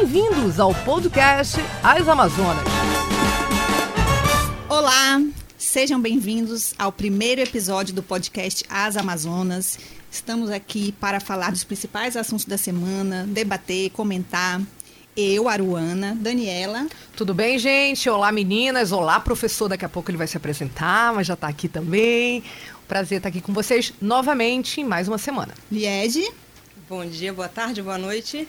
Bem-vindos ao podcast As Amazonas. Olá, sejam bem-vindos ao primeiro episódio do podcast As Amazonas. Estamos aqui para falar dos principais assuntos da semana, debater, comentar. Eu, Aruana, Daniela. Tudo bem, gente? Olá, meninas. Olá, professor. Daqui a pouco ele vai se apresentar, mas já está aqui também. Prazer estar aqui com vocês novamente em mais uma semana. Liege. Bom dia, boa tarde, boa noite.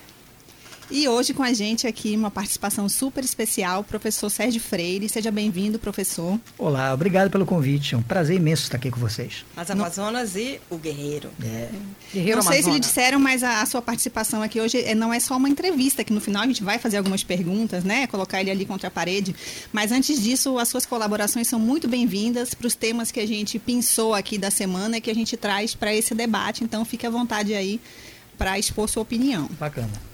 E hoje com a gente aqui uma participação super especial, o professor Sérgio Freire. Seja bem-vindo, professor. Olá, obrigado pelo convite. É um prazer imenso estar aqui com vocês. As Amazonas não... e o Guerreiro. É. Guerreiro não sei se lhe disseram, mas a, a, sua participação aqui hoje é, não é só uma entrevista, que no final a gente vai fazer algumas perguntas, né? Colocar ele ali contra a parede. Mas antes disso, as suas colaborações são muito bem-vindas para os temas que a gente pensou aqui da semana e que a gente traz para esse debate. Então fique à vontade aí para expor sua opinião. Bacana.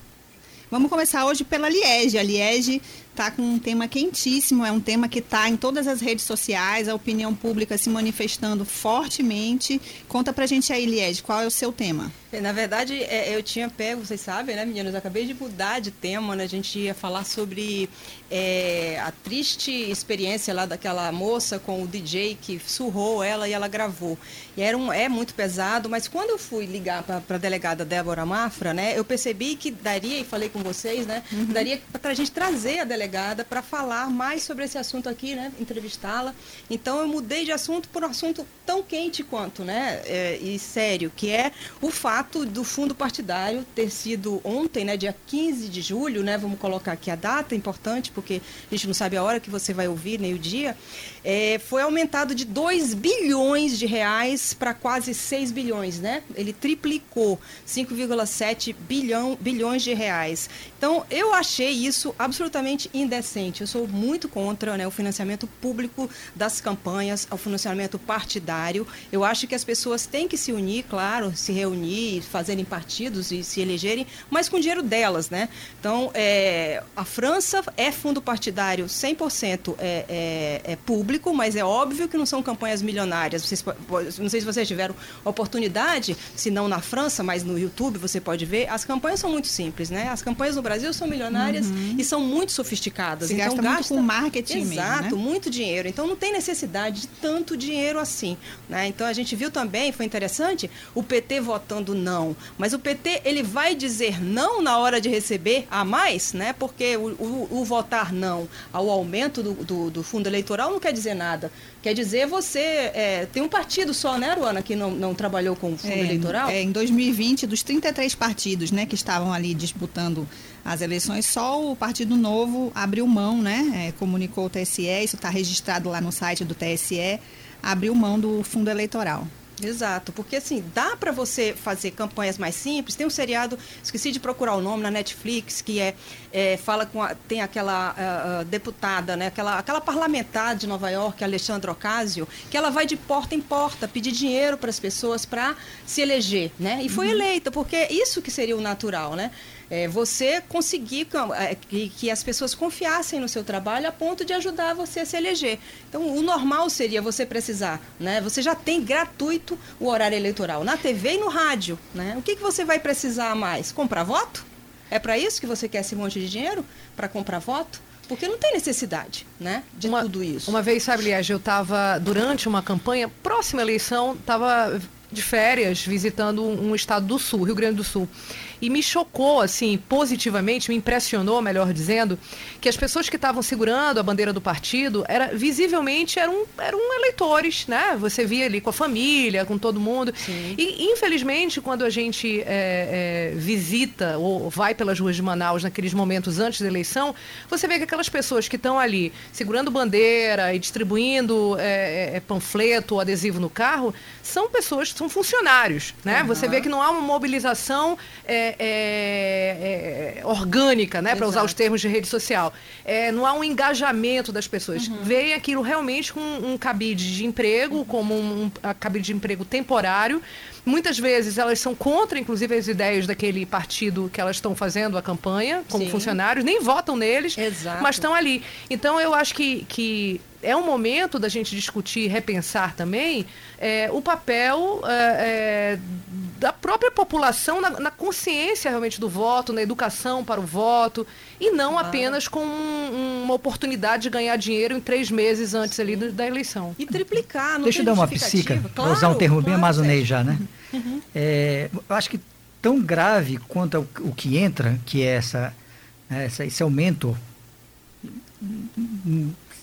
Vamos começar hoje pela Liege. A Liege está com um tema quentíssimo, é um tema que está em todas as redes sociais, a opinião pública se manifestando fortemente. Conta pra gente aí, Liege, qual é o seu tema? É, na verdade, é, eu tinha pego, vocês sabem, né, meninas? Eu acabei de mudar de tema, né? A gente ia falar sobre é, a triste experiência lá daquela moça com o DJ que surrou ela e ela gravou. E era um, é muito pesado, mas quando eu fui ligar para a delegada Débora Mafra, né, eu percebi que daria, e falei com vocês, né, uhum. daria para a gente trazer a delegada para falar mais sobre esse assunto aqui, né, entrevistá-la. Então eu mudei de assunto por um assunto tão quente quanto, né, é, e sério, que é o fato do fundo partidário ter sido ontem, né, dia 15 de julho, né, vamos colocar aqui a data importante, porque a gente não sabe a hora que você vai ouvir, nem o dia, é, foi aumentado de 2 bilhões de reais para quase 6 bilhões, né? Ele triplicou 5,7 bilhão, bilhões de reais. Então, eu achei isso absolutamente indecente. Eu sou muito contra né, o financiamento público das campanhas, o financiamento partidário. Eu acho que as pessoas têm que se unir, claro, se reunir, fazerem partidos e se elegerem, mas com dinheiro delas, né? Então, é, a França é fundo partidário 100% é, é, é público, mas é óbvio que não são campanhas milionárias. Vocês, não sei se vocês tiveram oportunidade, se não na França, mas no YouTube você pode ver, as campanhas são muito simples, né? As campanhas no Brasil são milionárias uhum. e são muito sofisticadas. Se então, gasta, gasta muito com marketing Exato, mesmo, né? muito dinheiro. Então, não tem necessidade de tanto dinheiro assim, né? Então, a gente viu também, foi interessante, o PT votando não. Mas o PT ele vai dizer não na hora de receber a mais, né? Porque o, o, o votar não ao aumento do, do, do, fundo eleitoral não quer dizer nada. Quer dizer, você é, tem um partido só, né, Ruana, que não, não trabalhou com o fundo é, eleitoral? É, em 2020, dos 33 partidos né, que estavam ali disputando as eleições, só o Partido Novo abriu mão, né? É, comunicou o TSE, isso está registrado lá no site do TSE, abriu mão do fundo eleitoral. Exato, porque assim, dá para você fazer campanhas mais simples. Tem um seriado, esqueci de procurar o nome na Netflix, que é, é fala com a, tem aquela uh, deputada, né, aquela, aquela parlamentar de Nova York, Alexandra Ocasio, que ela vai de porta em porta pedir dinheiro para as pessoas para se eleger, né? E foi uhum. eleita, porque isso que seria o natural, né? É, você conseguir é, que, que, as pessoas confiassem no seu trabalho a ponto de ajudar você a se eleger. Então, o normal seria você precisar, né? Você já tem gratuito o horário eleitoral na TV e no rádio, né? O que, que você vai precisar mais? Comprar voto? É para isso que você quer esse monte de dinheiro? Para comprar voto? Porque não tem necessidade, né, de uma, tudo isso. Uma vez, sabe, Liege, eu estava, durante uma campanha, próxima eleição, estava de férias visitando um estado do sul, Rio Grande do Sul. E me chocou, assim, positivamente, me impressionou, melhor dizendo, que as pessoas que estavam segurando a bandeira do partido era visivelmente eram, eram eleitores, né? Você via ali com a família, com todo mundo. Sim. E, infelizmente, quando a gente é, é, visita ou vai pelas ruas de Manaus naqueles momentos antes da eleição, você vê que aquelas pessoas que estão ali segurando bandeira e distribuindo é, é, é panfleto ou adesivo no carro são pessoas, são funcionários, né? Uhum. Você vê que não há uma mobilização é, é, é, é, orgânica, né, para usar os termos de rede social. É, não há um engajamento das pessoas. Uhum. Aquilo realmente com um cabide de emprego, uhum. como um, um cabide de emprego temporário. Muitas vezes elas são contra, inclusive, as ideias daquele partido que elas estão fazendo a campanha, como Sim. funcionários, nem votam neles, Exato. mas estão ali. Então eu acho que, que é um momento da gente discutir, repensar também é, o papel é, é da própria população na, na, consciência realmente do voto, na educação para o voto, e não claro. apenas com um, uma oportunidade de ganhar dinheiro em três meses antes ali do, da eleição. E triplicar, não Deixa eu dar uma psica, claro, usar um termo claro, bem amazonês já, né? Uhum. É, eu acho que tão grave quanto o, o que entra, que é essa, essa, esse aumento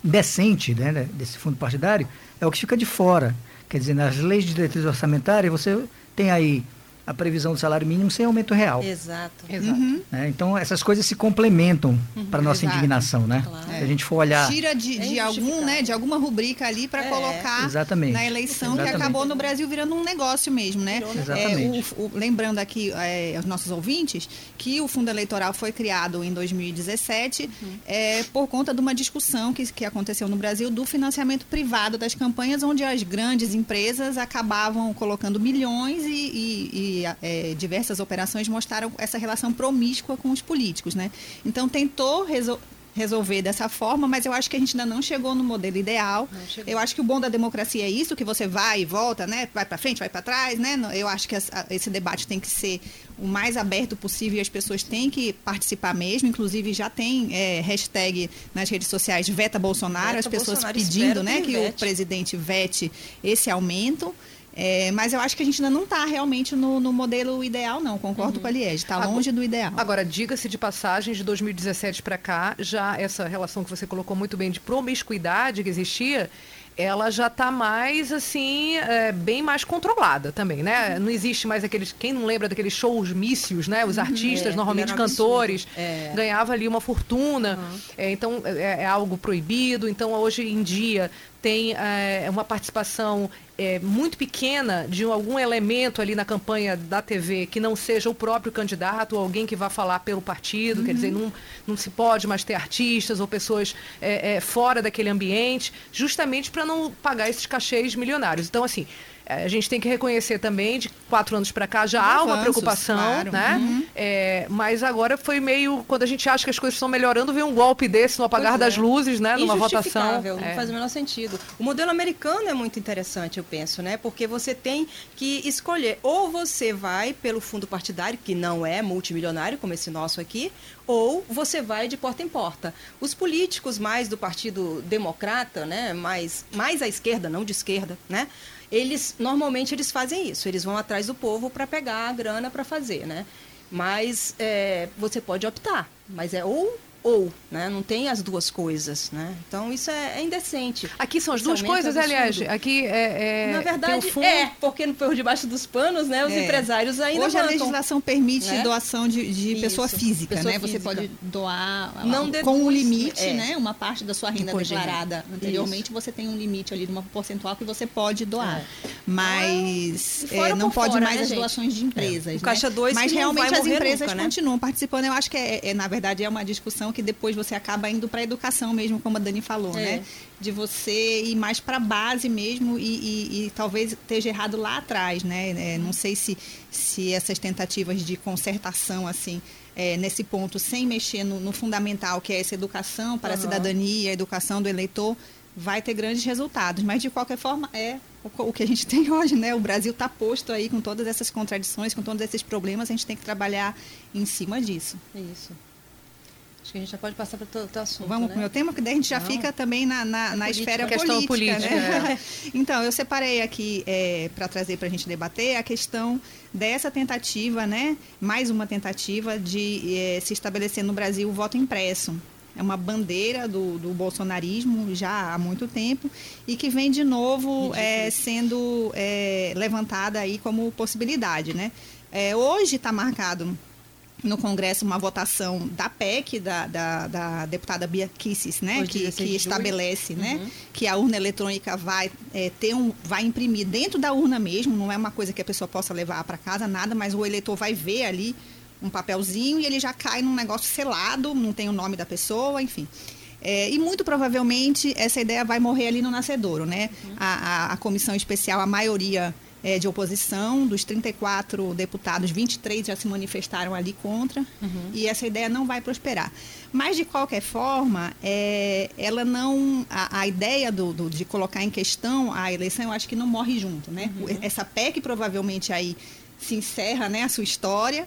decente né, desse fundo partidário, é o que fica de fora. Quer dizer, nas leis de diretriz orçamentária, você tem aí a previsão do salário mínimo sem aumento real. Exato. Exato. Uhum. É, então, essas coisas se complementam uhum. para nossa Exato. indignação, né? Claro. Se a gente for olhar... Tira de, de é algum, né, de alguma rubrica ali para é. colocar Exatamente. na eleição Exatamente. que acabou no Brasil virando um negócio mesmo, né? Exatamente. É, o, o, lembrando aqui é, aos nossos ouvintes que o fundo eleitoral foi criado em 2017 uhum. é, por conta de uma discussão que, que aconteceu no Brasil do financiamento privado das campanhas, onde as grandes empresas acabavam colocando milhões e, e, é, diversas operações mostraram essa relação promíscua com os políticos, né? Então tentou resolver resolver dessa forma, mas eu acho que a gente ainda não chegou no modelo ideal. Eu acho que o bom da democracia é isso, que você vai e volta, né? Vai para frente, vai para trás, né? Eu acho que esse debate tem que ser o mais aberto possível e as pessoas têm que participar mesmo. Inclusive já tem é, hashtag nas redes sociais Veta Bolsonaro, Veta as pessoas Bolsonaro, pedindo, né, que, que o presidente vete esse aumento. É, mas eu acho que a gente ainda não está realmente no, no, modelo ideal, não. Concordo uhum. com a Liege. Está longe do ideal. Agora, diga-se de passagem, de 2017 para cá, já essa relação que você colocou muito bem de promiscuidade que existia, ela já está mais assim, é, bem mais controlada também, né? Não existe mais aqueles. Quem não lembra daqueles shows mícios, né? Os uhum. artistas, é, normalmente cantores, é. ganhava ali uma fortuna. Uhum. Então é, é, algo proibido. Então, hoje em dia, tem é, uma participação é, muito pequena de algum elemento ali na campanha da TV que não seja o próprio candidato ou alguém que vá falar pelo partido, uhum. quer dizer, não, não se pode mais ter artistas ou pessoas é, é fora daquele ambiente, justamente para não pagar esses cachês milionários. Então, assim, a gente tem que reconhecer também, de quatro anos para cá já há uma preocupação, claro. né? Uhum. É, mas agora foi meio, quando a gente acha que as coisas estão melhorando, vem um golpe desse no apagar das é. luzes, né? Numa votação. Não é. faz o menor sentido. O modelo americano é muito interessante, eu penso, né? Porque você tem que escolher, ou você vai pelo fundo partidário, que não é multimilionário, como esse nosso aqui, ou você vai de porta em porta. Os políticos mais do Partido Democrata, né? Mais, mais à esquerda, não de esquerda, né? Eles normalmente eles fazem isso, eles vão atrás do povo para pegar a grana para fazer, né? Mas é, você pode optar, mas é ou ou, né? Não tem as duas coisas, né? Então isso é, é indecente. Aqui são as duas coisas, aliás. Aqui é, é, Na verdade, fundo... é, porque por debaixo dos panos, né? Os é. empresários ainda Hoje bancam, a legislação permite né? doação de, de pessoa física, pessoa né? Física. Você pode doar Não com um limite, é. né? Uma parte da sua renda declarada anteriormente, isso. você tem um limite ali de uma porcentual que você pode doar. É. Mas é, não pode fora, mais né, as doações de empresas. O né? Caixa 2 Mas realmente as empresas nunca, né? continuam participando. Eu acho que é, na verdade, é uma discussão que depois você acaba indo para a educação mesmo, como a Dani falou, é. né? De você ir mais para a base mesmo e, e, e, talvez esteja errado lá atrás, né? É, não sei se, se essas tentativas de consertação, assim, é, nesse ponto, sem mexer no, no, fundamental, que é essa educação para uhum. a cidadania, a educação do eleitor, vai ter grandes resultados. Mas, de qualquer forma, é o, o que a gente tem hoje, né? O Brasil está posto aí com todas essas contradições, com todos esses problemas, a gente tem que trabalhar em cima disso. Isso. Acho que a gente já pode passar para o assunto. Vamos né? para o meu tema, porque daí a gente já Não. fica também na, na, na esfera política. política né? é. então, eu separei aqui é, para trazer para a gente debater a questão dessa tentativa, né? Mais uma tentativa de é, se estabelecer no Brasil o voto impresso. É uma bandeira do, do bolsonarismo já há muito tempo e que vem de novo é, sendo é, levantada aí como possibilidade, né? É, hoje está marcado no Congresso uma votação da PEC, da, da, da deputada Bia Kisses, né? que, que estabelece né? Uhum. que a urna eletrônica vai é, ter um, vai imprimir dentro da urna mesmo, não é uma coisa que a pessoa possa levar para casa, nada, mas o eleitor vai ver ali um papelzinho e ele já cai num negócio selado, não tem o nome da pessoa, enfim. É, e muito provavelmente essa ideia vai morrer ali no nascedouro, né? Uhum. A, a, a comissão especial, a maioria é, de oposição. Dos 34 deputados, 23 já se manifestaram ali contra. Uhum. E essa ideia não vai prosperar. Mas, de qualquer forma, é, ela não. A, a ideia do, do, de colocar em questão a eleição, eu acho que não morre junto. Né? Uhum. Essa PEC provavelmente aí se encerra né, a sua história,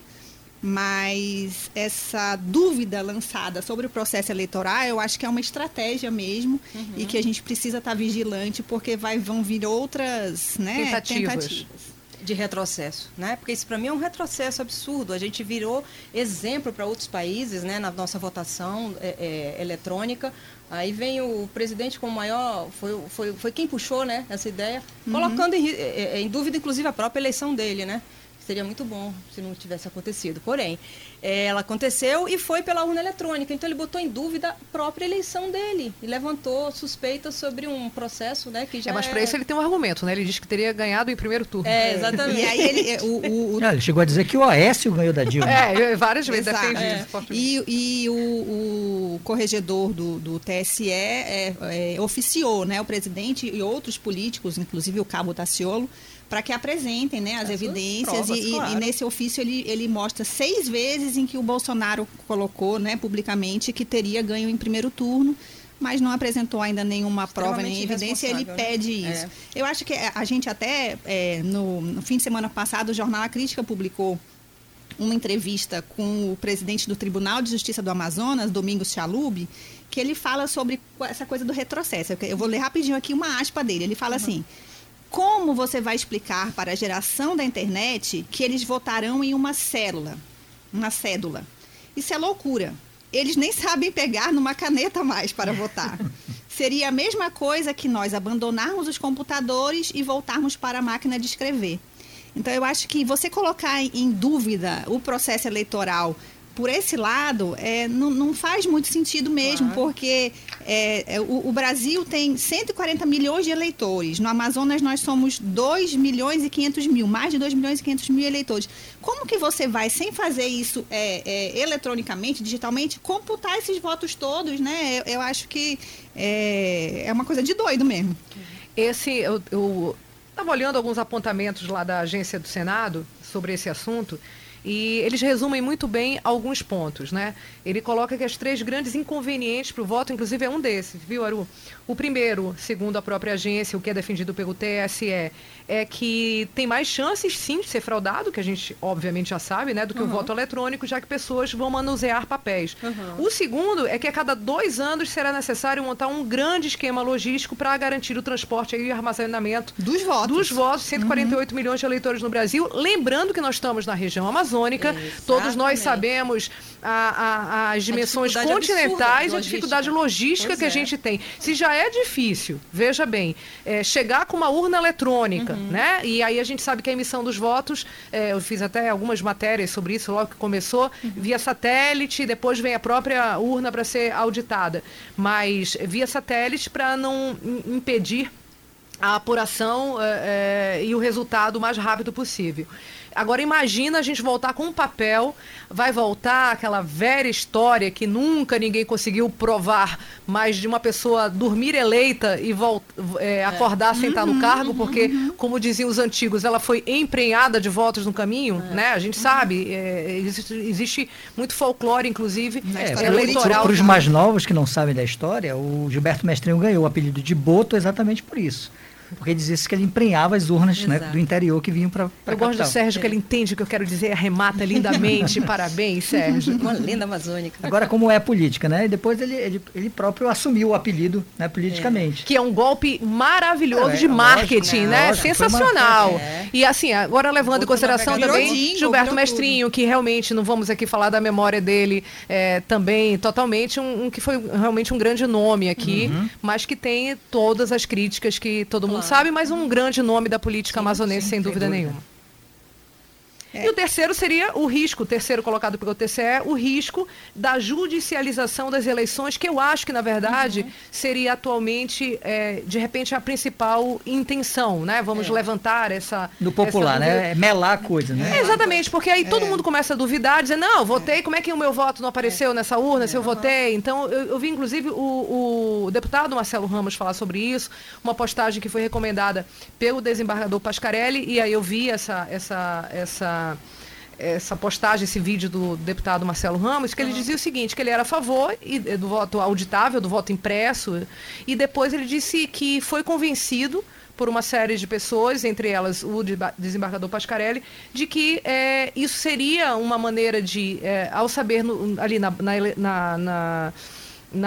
mas essa dúvida lançada sobre o processo eleitoral, eu acho que é uma estratégia mesmo uhum. e que a gente precisa estar vigilante porque vai, vão vir outras né, tentativas. tentativas de retrocesso, né? Porque isso para mim é um retrocesso absurdo. A gente virou exemplo para outros países, né? Na nossa votação é, é, eletrônica. Aí vem o presidente com o maior, foi, foi, foi quem puxou, né? Essa ideia, uhum. colocando em, é, é, em dúvida, inclusive, a própria eleição dele, né? Seria muito bom se não tivesse acontecido. Porém, é, ela aconteceu e foi pela urna eletrônica. Então ele botou em dúvida a própria eleição dele e levantou suspeitas sobre um processo, né, que já é, mas para é... isso ele tem um argumento, né? Ele disse que teria ganhado em primeiro turno. É, exatamente. E aí ele, é, o, o, o... Não, ele chegou a dizer que o Aécio ganhou da Dilma. É, várias vezes defendi é. E, e o, o, corregedor do, do TSE é, é, oficiou, né, o presidente e outros políticos, inclusive o Cabo Taciolo, para que apresentem né, as, as evidências provas, e, claro. e, nesse ofício ele, ele mostra seis vezes em que o Bolsonaro colocou né, publicamente que teria ganho em primeiro turno mas não apresentou ainda nenhuma prova nem evidência, ele né? pede né? isso. É. Eu acho que a gente até, é, no, no, fim de semana passado, o Jornal A Crítica publicou uma entrevista com o presidente do Tribunal de Justiça do Amazonas, Domingos Chalub, que ele fala sobre essa coisa do retrocesso. Eu vou ler rapidinho aqui uma aspa dele. Ele fala uhum. assim como você vai explicar para a geração da internet que eles votarão em uma célula, uma cédula? Isso é loucura. Eles nem sabem pegar numa caneta mais para votar. Seria a mesma coisa que nós abandonarmos os computadores e voltarmos para a máquina de escrever. Então, eu acho que você colocar em dúvida o processo eleitoral por esse lado, é, não, não faz muito sentido mesmo, claro. porque é, é, o, o, Brasil tem 140 milhões de eleitores. No Amazonas, nós somos 2 milhões e 500 mil, mais de 2 milhões e 500 mil eleitores. Como que você vai, sem fazer isso é, é eletronicamente, digitalmente, computar esses votos todos, né? Eu, eu acho que é, é, uma coisa de doido mesmo. Esse, eu estava olhando alguns apontamentos lá da agência do Senado sobre esse assunto. E eles resumem muito bem alguns pontos, né? Ele coloca que as três grandes inconvenientes para o voto, inclusive é um desses, viu, Aru? O primeiro, segundo a própria agência, o que é defendido pelo TSE, é que tem mais chances, sim, de ser fraudado, que a gente obviamente já sabe, né, do que uhum. o voto eletrônico, já que pessoas vão manusear papéis. Uhum. O segundo é que a cada dois anos será necessário montar um grande esquema logístico para garantir o transporte e armazenamento dos votos. Dos votos, 148 uhum. milhões de eleitores no Brasil. Lembrando que nós estamos na região amazônica, Exatamente. todos nós sabemos a, a, as dimensões continentais e a dificuldade logística pois que é. a gente tem. Se já é difícil, veja bem, é, chegar com uma urna eletrônica, uhum. né? E aí a gente sabe que a emissão dos votos, é, eu fiz até algumas matérias sobre isso logo que começou, uhum. via satélite, depois vem a própria urna para ser auditada. Mas via satélite para não impedir a apuração é, é, e o resultado o mais rápido possível. Agora imagina a gente voltar com um papel, vai voltar aquela velha história que nunca ninguém conseguiu provar, mas de uma pessoa dormir eleita e volta, é, é, acordar sem estar no uhum, cargo, porque, uhum. como diziam os antigos, ela foi emprenhada de votos no caminho, é. né? A gente sabe, é, existe, existe, muito folclore, inclusive, é, eleitoral. Para os mais novos que não sabem da história, o Gilberto Mestrinho ganhou o apelido de Boto exatamente por isso porque dizia que ele emprenhava as urnas né, do interior que vinham para a Eu gosto do Sérgio, que ele entende o que eu quero dizer, arremata lindamente. Parabéns, Sérgio. Uma lenda amazônica. Agora, como é a política, né? E depois ele, ele, ele próprio assumiu o apelido né, politicamente. É. Que é um golpe maravilhoso é, de marketing, lógico, né? Lógico, Sensacional. É. E assim, agora levando em consideração também dingo, Gilberto Mestrinho, que realmente não vamos aqui falar da memória dele é, também, totalmente, um, um, que foi realmente um grande nome aqui, uhum. mas que tem todas as críticas que todo mundo mundo sabe, mas um grande nome da política sim, amazonense, sem, dúvida nenhuma. É. E o terceiro seria o risco, o terceiro colocado pelo TCE, o risco da judicialização das eleições, que eu acho que, na verdade, uhum. seria atualmente, é, de repente, a principal intenção, né? Vamos é. levantar essa... No popular, essa né? É melar a coisa, né? exatamente, porque aí todo é. mundo começa a duvidar, dizer, não, votei, como é que o meu voto não apareceu nessa urna, se eu votei? Então, eu, eu vi, inclusive, o, o deputado Marcelo Ramos falar sobre isso, uma postagem que foi recomendada pelo desembargador Pascarelli, e aí eu vi essa, essa, essa essa postagem, esse vídeo do deputado Marcelo Ramos, que ele dizia o seguinte, que ele era a favor do voto auditável, do voto impresso, e depois ele disse que foi convencido por uma série de pessoas, entre elas o desembargador Pascarelli, de que é, isso seria uma maneira de, é, ao saber no, ali na, na, na na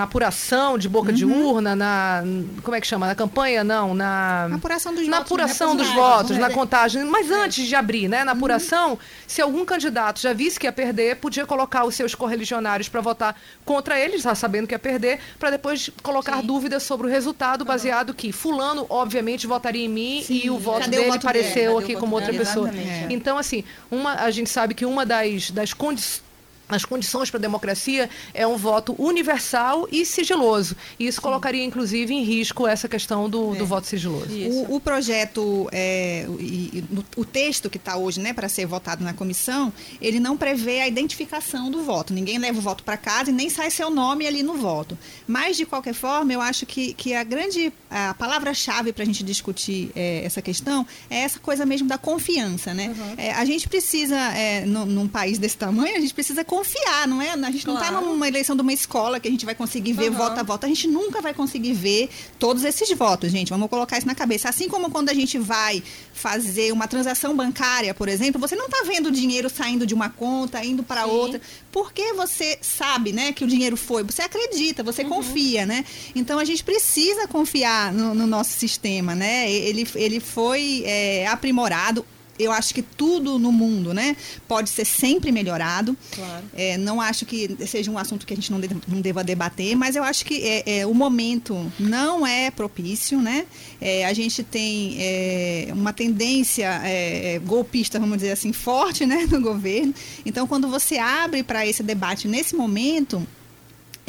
apuração de boca uhum. de urna, na como é que chama, na campanha não, na, na apuração dos na votos, apuração dos votos, na contagem, mas é. antes de abrir, né, na uhum. apuração, uhum. se algum candidato já visse que ia perder, podia colocar os seus correligionários para votar contra eles, já sabendo que ia perder, para depois colocar Sim. dúvidas sobre o resultado, baseado uhum. que fulano obviamente votaria em mim Sim. e o voto Cadê dele o voto apareceu dele? aqui como outra pessoa. Então assim, uma a gente sabe que uma das das condições as condições para a democracia é um voto universal e sigiloso. E isso Sim. colocaria, inclusive, em risco essa questão do, é. do voto sigiloso. O, o, projeto, é, e, o texto que está hoje né, para ser votado na comissão, ele não prevê a identificação do voto. Ninguém leva o voto para casa e nem sai seu nome ali no voto. Mas, de qualquer forma, eu acho que, que a grande a palavra-chave para a gente discutir é, essa questão é essa coisa mesmo da confiança. Né? Uhum. É, a gente precisa, é, no, num país desse tamanho, a gente precisa confiar, não é? A gente não está numa eleição de uma escola que a gente vai conseguir ver uhum. voto a voto. A gente nunca vai conseguir ver todos esses votos, gente. Vamos colocar isso na cabeça. Assim como quando a gente vai fazer uma transação bancária, por exemplo, você não está vendo o dinheiro saindo de uma conta, indo para outra. Porque você sabe, né, que o dinheiro foi. Você acredita, você uhum. confia, né? Então a gente precisa confiar no, no nosso sistema, né? Ele, ele foi é, aprimorado eu acho que tudo no mundo, né, pode ser sempre melhorado. Claro. É, não acho que seja um assunto que a gente não, deva, não deva debater, mas eu acho que é, é, o momento não é propício, né? É, a gente tem é, uma tendência é, golpista, vamos dizer assim, forte, né, no governo. Então, quando você abre para esse debate nesse momento,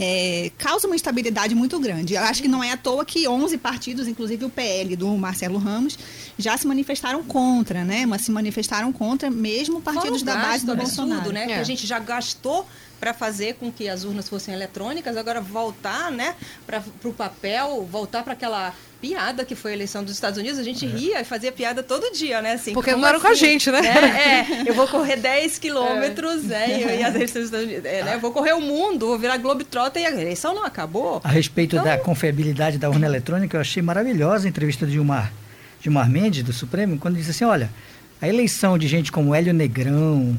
é, causa uma instabilidade muito grande. Eu acho que não é à toa que 11 partidos, inclusive o PL do Marcelo Ramos, já se manifestaram contra, né? Mas se manifestaram contra mesmo partidos da base do absurdo, Bolsonaro. né? É. Que a gente já gastou para fazer com que as urnas fossem eletrônicas, agora voltar né, para o papel, voltar para aquela piada que foi a eleição dos Estados Unidos, a gente é. ria e fazia piada todo dia, né? Assim, Porque não eram assim? com a assim? gente, né? né? É, eu vou correr 10 quilômetros, é. né? E, as eleições dos Estados Unidos, é, né? Eu vou correr o mundo, vou virar Globetrotter e a eleição não acabou. A respeito então... da confiabilidade da urna eletrônica, eu achei maravilhosa a entrevista de Gilmar, Gilmar Mendes, do Supremo, quando disse assim, olha, a eleição de gente como Hélio Negrão,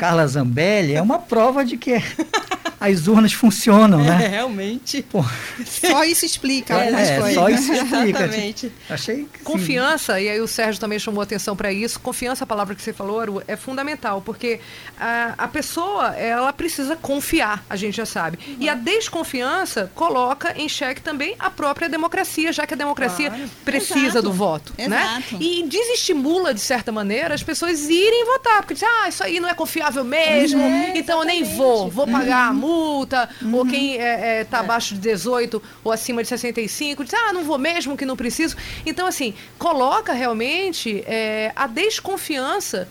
Carla Zambelli é uma prova de que as urnas funcionam, né? É, realmente. Pô. Só isso explica. É, é só isso explica. Exatamente. Achei que, Confiança, e aí o Sérgio também chamou atenção para isso, confiança, a palavra que você falou, é fundamental, porque a, a pessoa, ela precisa confiar, a gente já sabe. Uhum. E a desconfiança coloca em xeque também a própria democracia, já que a democracia claro. precisa Exato. do voto, né? Exato. né? E desestimula, de certa maneira, as pessoas irem votar, porque diz, ah, isso aí não é confiável mesmo, é, então eu nem vou, vou pagar uhum. A multa, uhum. ou quem está é, é, tá é. abaixo de 18 ou acima de 65, diz, ah, não vou mesmo, que não preciso. Então, assim, coloca realmente é, a desconfiança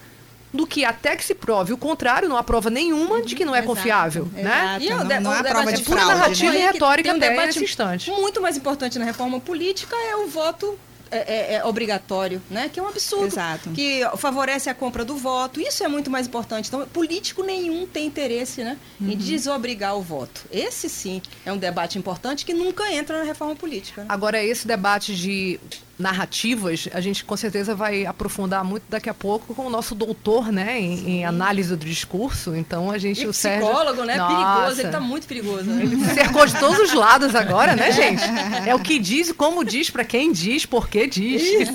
do que até que se prove o contrário, não há prova nenhuma de que não é exato, confiável, né? exato. né? E não, não, não há prova de fraude, narrativa né? e retórica tem um debate nesse instante. Muito mais importante na reforma política é o voto é, é, é, obrigatório, né? Que é um absurdo. Exato. Que favorece a compra do voto. Isso é muito mais importante. Então, político nenhum tem interesse, né? Uhum. Em desobrigar o voto. Esse sim é um debate importante que nunca entra na reforma política. Né? Agora, esse debate de narrativas, a gente com certeza vai aprofundar muito daqui a pouco com o nosso doutor, né, em, em análise do discurso. Então a gente e o psicólogo, Sérgio, né, Nossa. perigoso, ele está muito perigoso. Né? Ele cercou de todos os lados agora, né, gente? É o que diz, como diz, para quem diz, por que diz.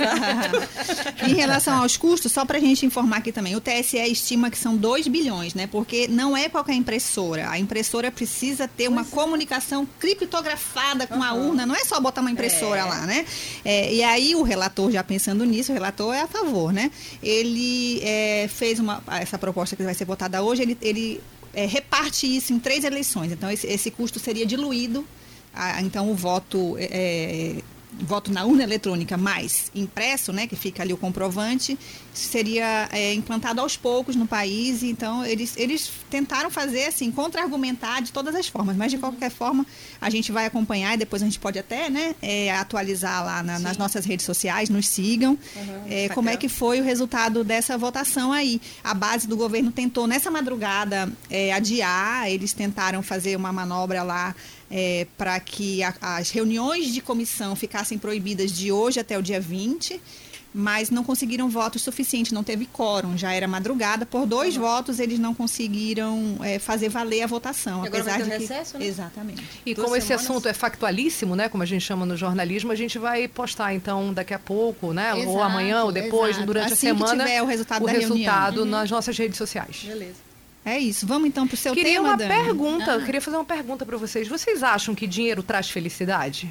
em relação aos custos, só para a gente informar aqui também, o TSE estima que são 2 bilhões, né? Porque não é qualquer impressora. A impressora precisa ter uma é. comunicação criptografada com uhum. a urna, não é só botar uma impressora é. lá, né? É, e aí o relator, já pensando nisso, o relator é a favor, né? Ele é, fez uma, essa proposta que vai ser votada hoje, ele, ele é, reparte isso em três eleições. Então, esse, esse custo seria diluído. A, então, o voto é, voto na urna eletrônica mais impresso, né, que fica ali o comprovante, seria é, implantado aos poucos no país. Então, eles, eles tentaram fazer, assim, contra-argumentar de todas as formas. Mas, de qualquer forma, a gente vai acompanhar e depois a gente pode até né, é, atualizar lá na, nas nossas redes sociais, nos sigam, uhum, é, como é que foi o resultado dessa votação aí. A base do governo tentou, nessa madrugada, é, adiar, eles tentaram fazer uma manobra lá é, para que a, as reuniões de comissão ficassem proibidas de hoje até o dia 20 mas não conseguiram votos suficientes, não teve quórum, já era madrugada. Por dois uhum. votos, eles não conseguiram é, fazer valer a votação. E apesar de que... recesso, né? Exatamente. E Duas como semanas... esse assunto é factualíssimo, né? Como a gente chama no jornalismo, a gente vai postar, então, daqui a pouco, né? Exato, ou amanhã, ou depois, exato. durante assim a semana. tiver o resultado o da resultado uhum. nas nossas redes sociais. Beleza. É isso. Vamos então para o seu queria tema, uma pergunta. Ah. Queria fazer uma pergunta para vocês. Vocês acham que dinheiro traz felicidade?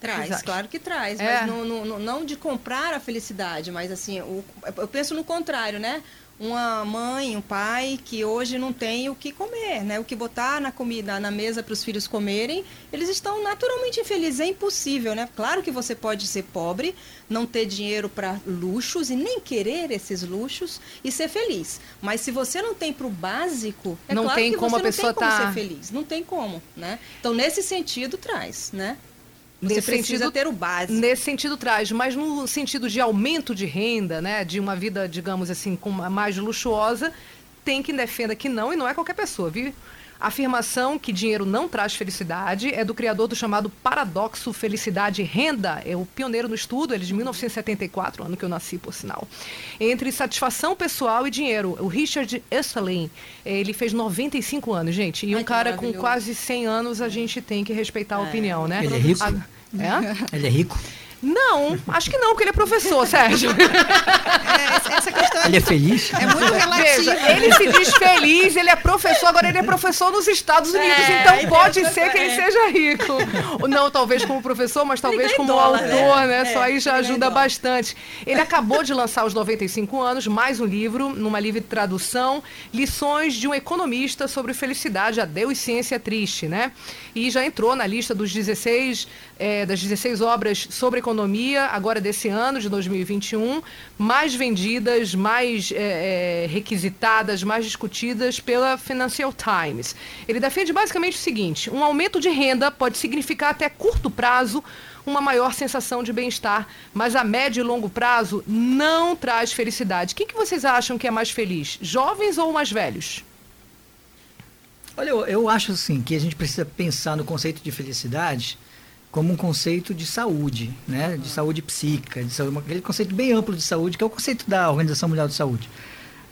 Traz, claro que traz, é. mas não, não, não, de comprar a felicidade, mas assim, o, eu penso no contrário, né? Uma mãe, um pai que hoje não tem o que comer, né? O que botar na comida, na mesa para os filhos comerem, eles estão naturalmente infelizes. É impossível, né? Claro que você pode ser pobre, não ter dinheiro para luxos e nem querer esses luxos e ser feliz. Mas se você não tem para o básico, é não claro tem que como você a pessoa não tem como tá... ser feliz. Não tem como, né? Então, nesse sentido, traz, né? Você nesse precisa sentido, ter o básico. Nesse sentido traz, mas no sentido de aumento de renda, né, de uma vida, digamos assim, com mais luxuosa, tem quem defenda que não, e não é qualquer pessoa, viu? A afirmação que dinheiro não traz felicidade é do criador do chamado paradoxo felicidade renda. É o pioneiro no estudo, ele é de 1974, ano que eu nasci, por sinal. Entre satisfação pessoal e dinheiro. O Richard Esselin, ele fez 95 anos, gente. E Ai, um cara com quase 100 anos, a gente tem que respeitar a é. opinião, né? Ele é rico? A... É? Ele é rico? Não, acho que não, porque ele é professor, Sérgio. É, essa questão ele é feliz? É muito relativo. Veja, ele se diz feliz, ele é professor, agora ele é professor nos Estados Unidos, é, então pode ser que ele é. seja rico. Não, talvez como professor, mas talvez como dólar, autor, né? né? Só aí já ajuda bastante. Ele acabou de lançar aos 95 anos mais um livro, numa livre tradução, Lições de um Economista sobre Felicidade, Adeus Ciência Triste, né? E já entrou na lista dos 16, é, das 16 obras sobre economia agora desse ano, de 2021, mais vendidas, mais é, é, requisitadas, mais discutidas pela Financial Times. Ele defende basicamente o seguinte: um aumento de renda pode significar até curto prazo uma maior sensação de bem-estar, mas a médio e longo prazo não traz felicidade. Quem que vocês acham que é mais feliz, jovens ou mais velhos? Olha, eu, eu acho assim que a gente precisa pensar no conceito de felicidade como um conceito de saúde, né? de saúde psíquica, de saúde, aquele conceito bem amplo de saúde, que é o conceito da Organização Mundial de Saúde.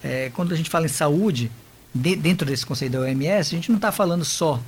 É, quando a gente fala em saúde, de, dentro desse conceito da OMS, a gente não está falando só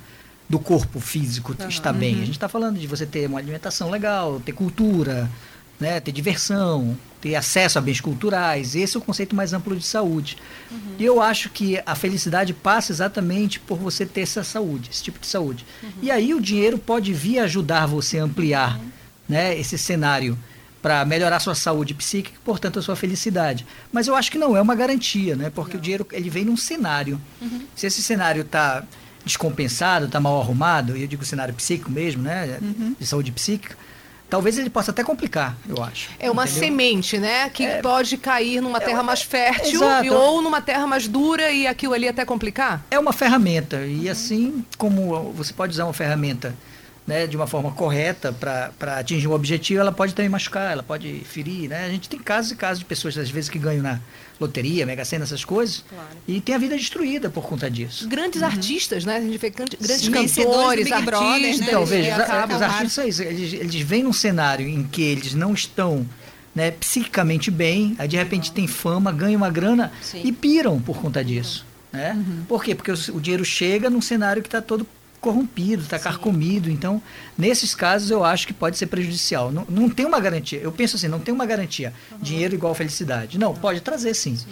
do corpo físico uhum. estar bem, a gente está falando de você ter uma alimentação legal, ter cultura, né, ter diversão, ter acesso a bens culturais. Esse é o conceito mais amplo de saúde. Uhum. E eu acho que a felicidade passa exatamente por você ter essa saúde, esse tipo de saúde. Uhum. E aí o dinheiro pode vir ajudar você a ampliar uhum. né, esse cenário para melhorar a sua saúde psíquica e, portanto, a sua felicidade. Mas eu acho que não é uma garantia, né? Porque não. o dinheiro ele vem num cenário. Uhum. Se esse cenário está descompensado, está mal arrumado, e eu digo cenário psíquico mesmo, né? Uhum. De saúde psíquica, talvez ele possa até complicar, eu acho. É uma entendeu? semente, né? Que é, pode cair numa terra é, mais fértil e, ou numa terra mais dura e aquilo ali até complicar? É uma ferramenta. E assim como você pode usar uma ferramenta né, de uma forma correta para atingir um objetivo, ela pode também machucar, ela pode ferir. Né? A gente tem casos e casos de pessoas, às vezes, que ganham na loteria, mega sena, essas coisas, claro. e tem a vida destruída por conta disso. Grandes uhum. artistas, né? A gente vê grandes Sim, cantores, artistas. Brother, né? Então, veja, os, os artistas, eles, eles vêm num cenário em que eles não estão né, psiquicamente bem, aí de repente tem fama, ganham uma grana Sim. e piram por conta disso. Né? Uhum. Por quê? Porque o, o dinheiro chega num cenário que está todo corrompido, está carcomido. Então, nesses casos, eu acho que pode ser prejudicial. Não, não tem uma garantia. Eu penso assim, não tem uma garantia. Uhum. Dinheiro igual felicidade. Não, pode trazer sim. sim.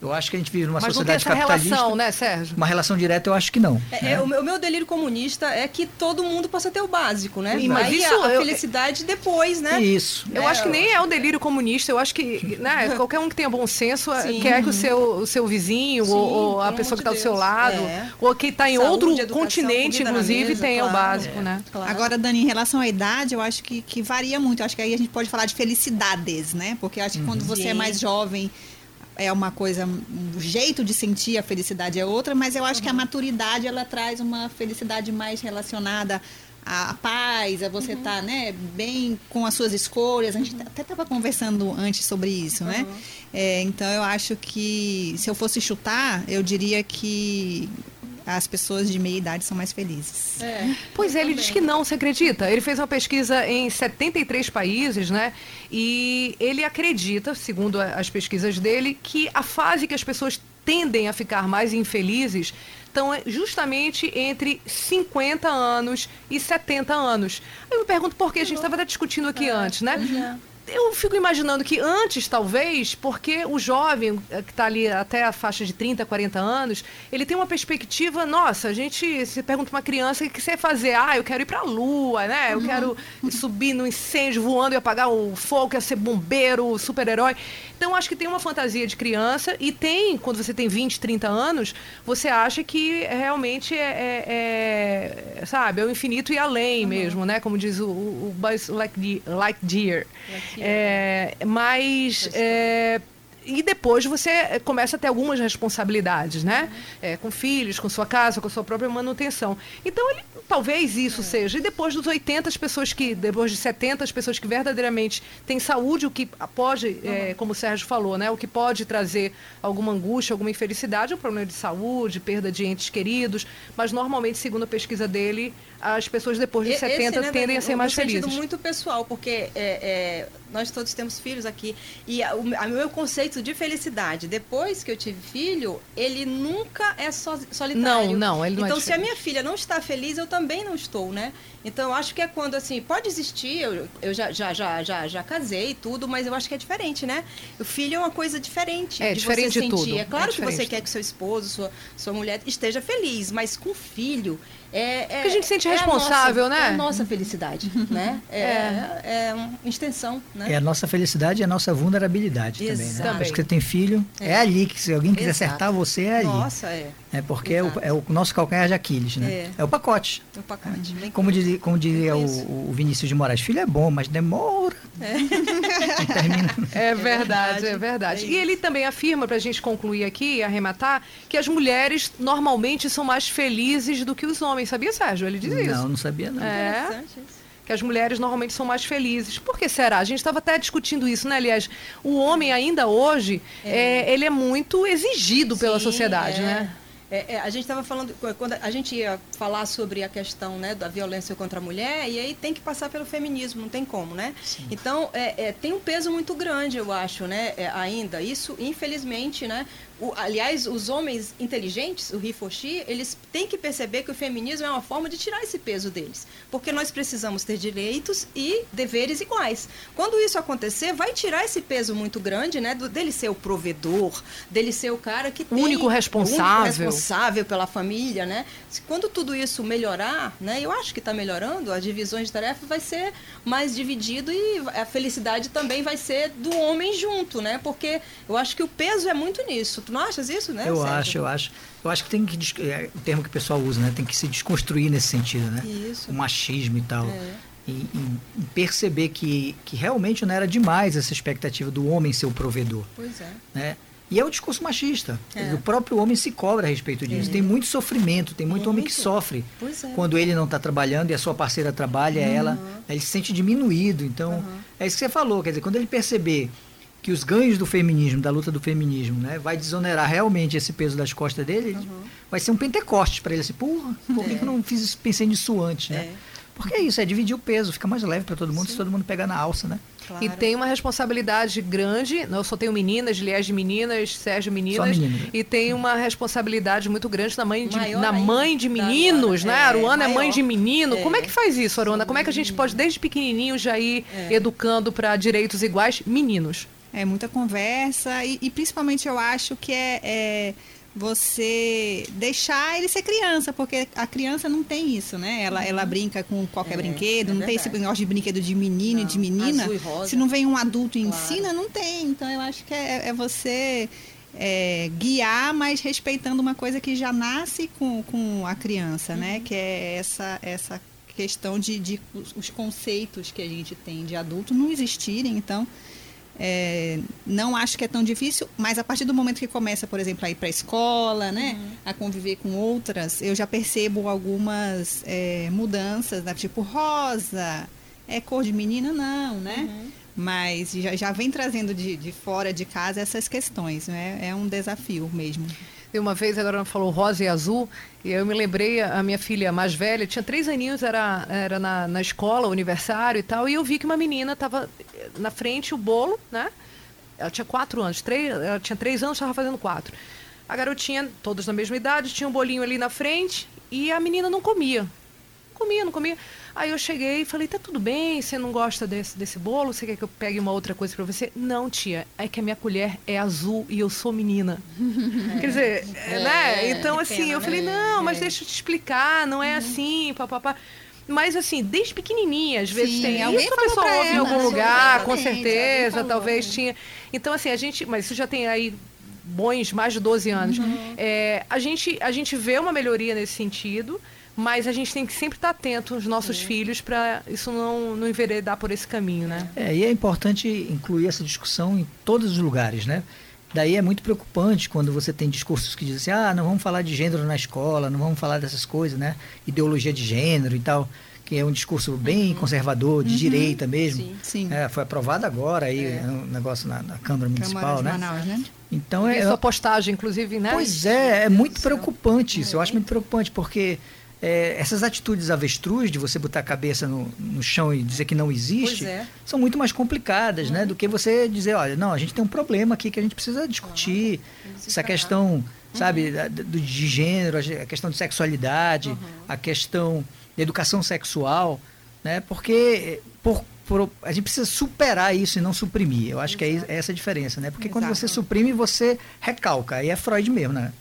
Eu acho que a gente vive numa Mas sociedade não tem essa capitalista. relação, né, Sérgio? Uma relação direta, eu acho que não. É, né? é, o, meu, o, meu, delírio comunista é que todo mundo possa ter o básico, né? Sim, mas Aí isso, a, a eu, felicidade depois, né? Isso. Eu é, acho que nem é o delírio comunista. Eu acho que né, qualquer um que tenha bom senso é, Sim. quer que o seu, o seu vizinho Sim, ou, ou, a pessoa que está do seu lado é. ou que está em Saúde, outro educação, continente, inclusive, mesa, tenha claro, o básico, né? Claro. Agora, Dani, em relação à idade, eu acho que, que varia muito. Eu acho que aí a gente pode falar de felicidades, né? Porque eu acho que uhum. quando você é mais jovem é uma coisa, um jeito de sentir a felicidade é outra, mas eu acho uhum. que a uhum. maturidade ela traz uma felicidade mais relacionada à paz, a você estar uhum. tá, né, bem com as suas escolhas. A gente uhum. até estava conversando antes sobre isso, né? uhum. né? É, então eu acho que se eu fosse chutar, eu diria que as pessoas de meia idade são mais felizes. É, pois é, ele também. diz que não, você acredita? Ele fez uma pesquisa em 73 países, né? E ele acredita, segundo as pesquisas dele, que a fase que as pessoas tendem a ficar mais infelizes estão justamente entre 50 anos e 70 anos. Aí eu me pergunto por que a gente estava discutindo aqui é, antes, né? É eu fico imaginando que antes, talvez, porque o jovem eh, que está ali até a faixa de 30, 40 anos, ele tem uma perspectiva, nossa, a gente se pergunta para uma criança o que você fazer? Ah, eu quero ir para a lua, né? Eu uhum. quero subir no incêndio voando e apagar o fogo, quero ser bombeiro, super-herói. Então, acho que tem uma fantasia de criança e tem, quando você tem 20, 30 anos, você acha que realmente é, é, é sabe, é o infinito e além uhum. mesmo, né? Como diz o, o Buzz Lightyear. Lightyear. É, mas é, e depois você começa a ter algumas responsabilidades, né? É, com filhos, com sua casa, com sua própria manutenção. Então, ele, talvez isso é. seja. E depois dos 80, as pessoas que, depois de 70, as pessoas que verdadeiramente têm saúde, o que pode, uhum. é, como o Sérgio falou, né? O que pode trazer alguma angústia, alguma infelicidade, é um problema de saúde, perda de entes queridos. Mas, normalmente, segundo a pesquisa dele, as pessoas depois de Esse, 70 né, tendem a ser mais felizes. É muito pessoal, porque é, é, nós todos temos filhos aqui. E o meu conceito de felicidade, depois que eu tive filho, ele nunca é so, solitário. Não, não, ele não é Então, é se a minha filha não está feliz, eu também não estou, né? Então, eu acho que é quando, assim, pode existir, eu, eu já, já, já, já, já casei e tudo, mas eu acho que é diferente, né? O filho é uma coisa diferente é, de diferente você de sentir. Tudo. É claro é que você quer que seu esposo, sua, sua mulher esteja feliz, mas com filho é, é, Porque a gente se sente responsável, é né? É a nossa felicidade, né? É, é. é uma extensão, né? É a nossa felicidade e a nossa vulnerabilidade Exato. também, né? Acho que você tem filho, é, é ali que se alguém quiser Exato. acertar você, é ali. Nossa, é. É porque é o, é o, nosso calcanhar de Aquiles, né? É, é o pacote. É o pacote. Como, diz, como diria o, o, Vinícius de Moraes, filho é bom, mas demora. É, é verdade, é verdade. É e ele também afirma, para a gente concluir aqui e arrematar, que as mulheres normalmente são mais felizes do que os homens. Sabia, Sérgio? Ele diz não, isso. Não, não sabia não. É que as mulheres normalmente são mais felizes. Por que será? A gente estava até discutindo isso, né? Aliás, o homem ainda hoje, é. É, ele é muito exigido pela sociedade, é. né? É, é, a gente estava falando, quando a gente ia falar sobre a questão né, da violência contra a mulher, e aí tem que passar pelo feminismo, não tem como, né? Sim. Então, é, é tem um peso muito grande, eu acho, né, é, ainda. Isso, infelizmente, né, o, aliás, os homens inteligentes, o Rifoshi, eles têm que perceber que o feminismo é uma forma de tirar esse peso deles. Porque nós precisamos ter direitos e deveres iguais. Quando isso acontecer, vai tirar esse peso muito grande, né? Do, dele ser o provedor, dele ser o cara que tem... Único responsável. Único responsável pela família, né? Quando tudo isso melhorar, né? Eu acho que está melhorando, as divisões de tarefas vai ser mais dividido e a felicidade também vai ser do homem junto, né? Porque eu acho que o peso é muito nisso Tu não achas isso, né? Eu Sérgio? acho, eu acho. Eu acho que tem que. É, o termo que o pessoal usa, né? Tem que se desconstruir nesse sentido, né? Isso. O machismo e tal. É. E, e, perceber que, que realmente não era demais essa expectativa do homem ser o provedor. Pois é. Né? E é o discurso machista. É. O próprio homem se cobra a respeito disso. É. Tem muito sofrimento, tem muito, muito. homem que sofre. É. Quando ele não está trabalhando e a sua parceira trabalha, uhum. ela, ele se sente diminuído. Então, uhum. é isso que você falou. Quer dizer, quando ele perceber que os ganhos do feminismo, da luta do feminismo, né, vai desonerar realmente esse peso das costas dele, uhum. vai ser um pentecoste para ele. Assim, porra, por que, é. que eu não fiz isso, pensei nisso antes, né? É. Porque é isso, é dividir o peso, fica mais leve para todo mundo Sim. se todo mundo pegar na alça, né? Claro. E tem uma responsabilidade grande, eu só tenho meninas, Liés de meninas, Sérgio meninas, e tem uma responsabilidade muito grande na mãe de, na mãe de meninos, né? É, Aruana é mãe de menino. É. Como é que faz isso, Aruana? Como é que a gente pode, desde pequenininho, já ir é. educando para direitos iguais meninos? É muita conversa e, e principalmente eu acho que é, é, você deixar ele ser criança, porque a criança não tem isso, né? Ela, uhum. ela brinca com qualquer é, brinquedo, é não tem esse negócio de brinquedo de menino e de menina. Se não vem um adulto e claro. ensina, não tem. Então eu acho que é, é você é, guiar, mas respeitando uma coisa que já nasce com, com a criança, né? uhum. né? Que é essa, essa questão de, de os conceitos que a gente tem de adulto não existirem, então é, não acho que é tão difícil, mas a partir do momento que começa, por exemplo, a ir para a escola, né, uhum. a conviver com outras, eu já percebo algumas é, mudanças, né, tipo rosa, é cor de menina, não, né? Uhum. Mas já, já vem trazendo de, de fora de casa essas questões, né? É um desafio mesmo. E uma vez agora falou rosa e azul, e eu me lembrei, a minha filha mais velha, tinha três aninhos, era, era na, na escola, aniversário e tal, e eu vi que uma menina estava na frente, o bolo, né? Ela tinha quatro anos, três, ela tinha três anos, estava fazendo quatro. A garotinha, todos na mesma idade, tinha um bolinho ali na frente e a menina não comia. Não comia, não comia. Aí eu cheguei e falei, tá tudo bem, você não gosta desse, desse bolo? Você quer que eu pegue uma outra coisa para você? Não, tia, é que a minha colher é azul e eu sou menina. É. Quer dizer, é, né? Então, assim, pena, eu falei, né? não, mas é. deixa eu te explicar, não é uhum. assim, papapá. Mas assim, desde pequenininha, às vezes Sim, tem. Alguém isso a pessoa ouve em algum lugar, com certeza, talvez tinha. Então, assim, a gente. Mas isso já tem aí bons mais de 12 anos. Uhum. É, a, gente, a gente vê uma melhoria nesse sentido mas a gente tem que sempre estar atento aos nossos Sim. filhos para isso não, não enveredar por esse caminho, né? É, e é importante incluir essa discussão em todos os lugares, né? Daí é muito preocupante quando você tem discursos que dizem assim, ah, não vamos falar de gênero na escola, não vamos falar dessas coisas, né? Ideologia de gênero e tal, que é um discurso bem uhum. conservador, de uhum. direita mesmo. Sim, sim. É, foi aprovado agora aí, é. um negócio na, na Câmara Municipal, né? Manaus, né? Então é. Essa postagem, inclusive, né? Pois é, é muito preocupante isso. Eu acho muito preocupante, porque é, essas atitudes avestruz de você botar a cabeça no, no chão e dizer que não existe é. são muito mais complicadas, uhum. né? Do que você dizer, olha, não, a gente tem um problema aqui que a gente precisa discutir. Uhum. Essa questão, uhum. sabe, do, de gênero, a questão de sexualidade, uhum. a questão de educação sexual, né? Porque por por, a gente precisa superar isso e não suprimir. Eu acho Exato. que é essa a diferença, né? Porque Exato. quando você suprime, você recalca. Aí é Freud mesmo, né?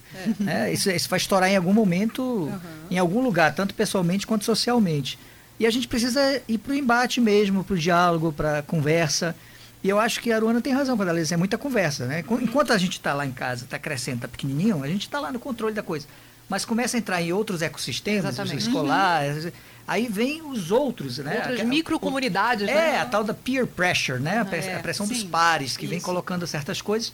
É. É, isso, isso, vai estourar em algum momento, uhum. em algum lugar, tanto pessoalmente quanto socialmente. E a gente precisa ir para o embate mesmo, para o diálogo, para a conversa. E eu acho que a Aruana tem razão quando ela diz é muita conversa, né? Enquanto a gente está lá em casa, está crescendo, está pequenininho, a gente está lá no controle da coisa. Mas começa a entrar em outros ecossistemas, escolares... Uhum Aí vem os outros, né? Outras microcomunidades, é, né? a tal da peer pressure, né? A, é, pressão sim, dos pares, que isso. vem colocando certas coisas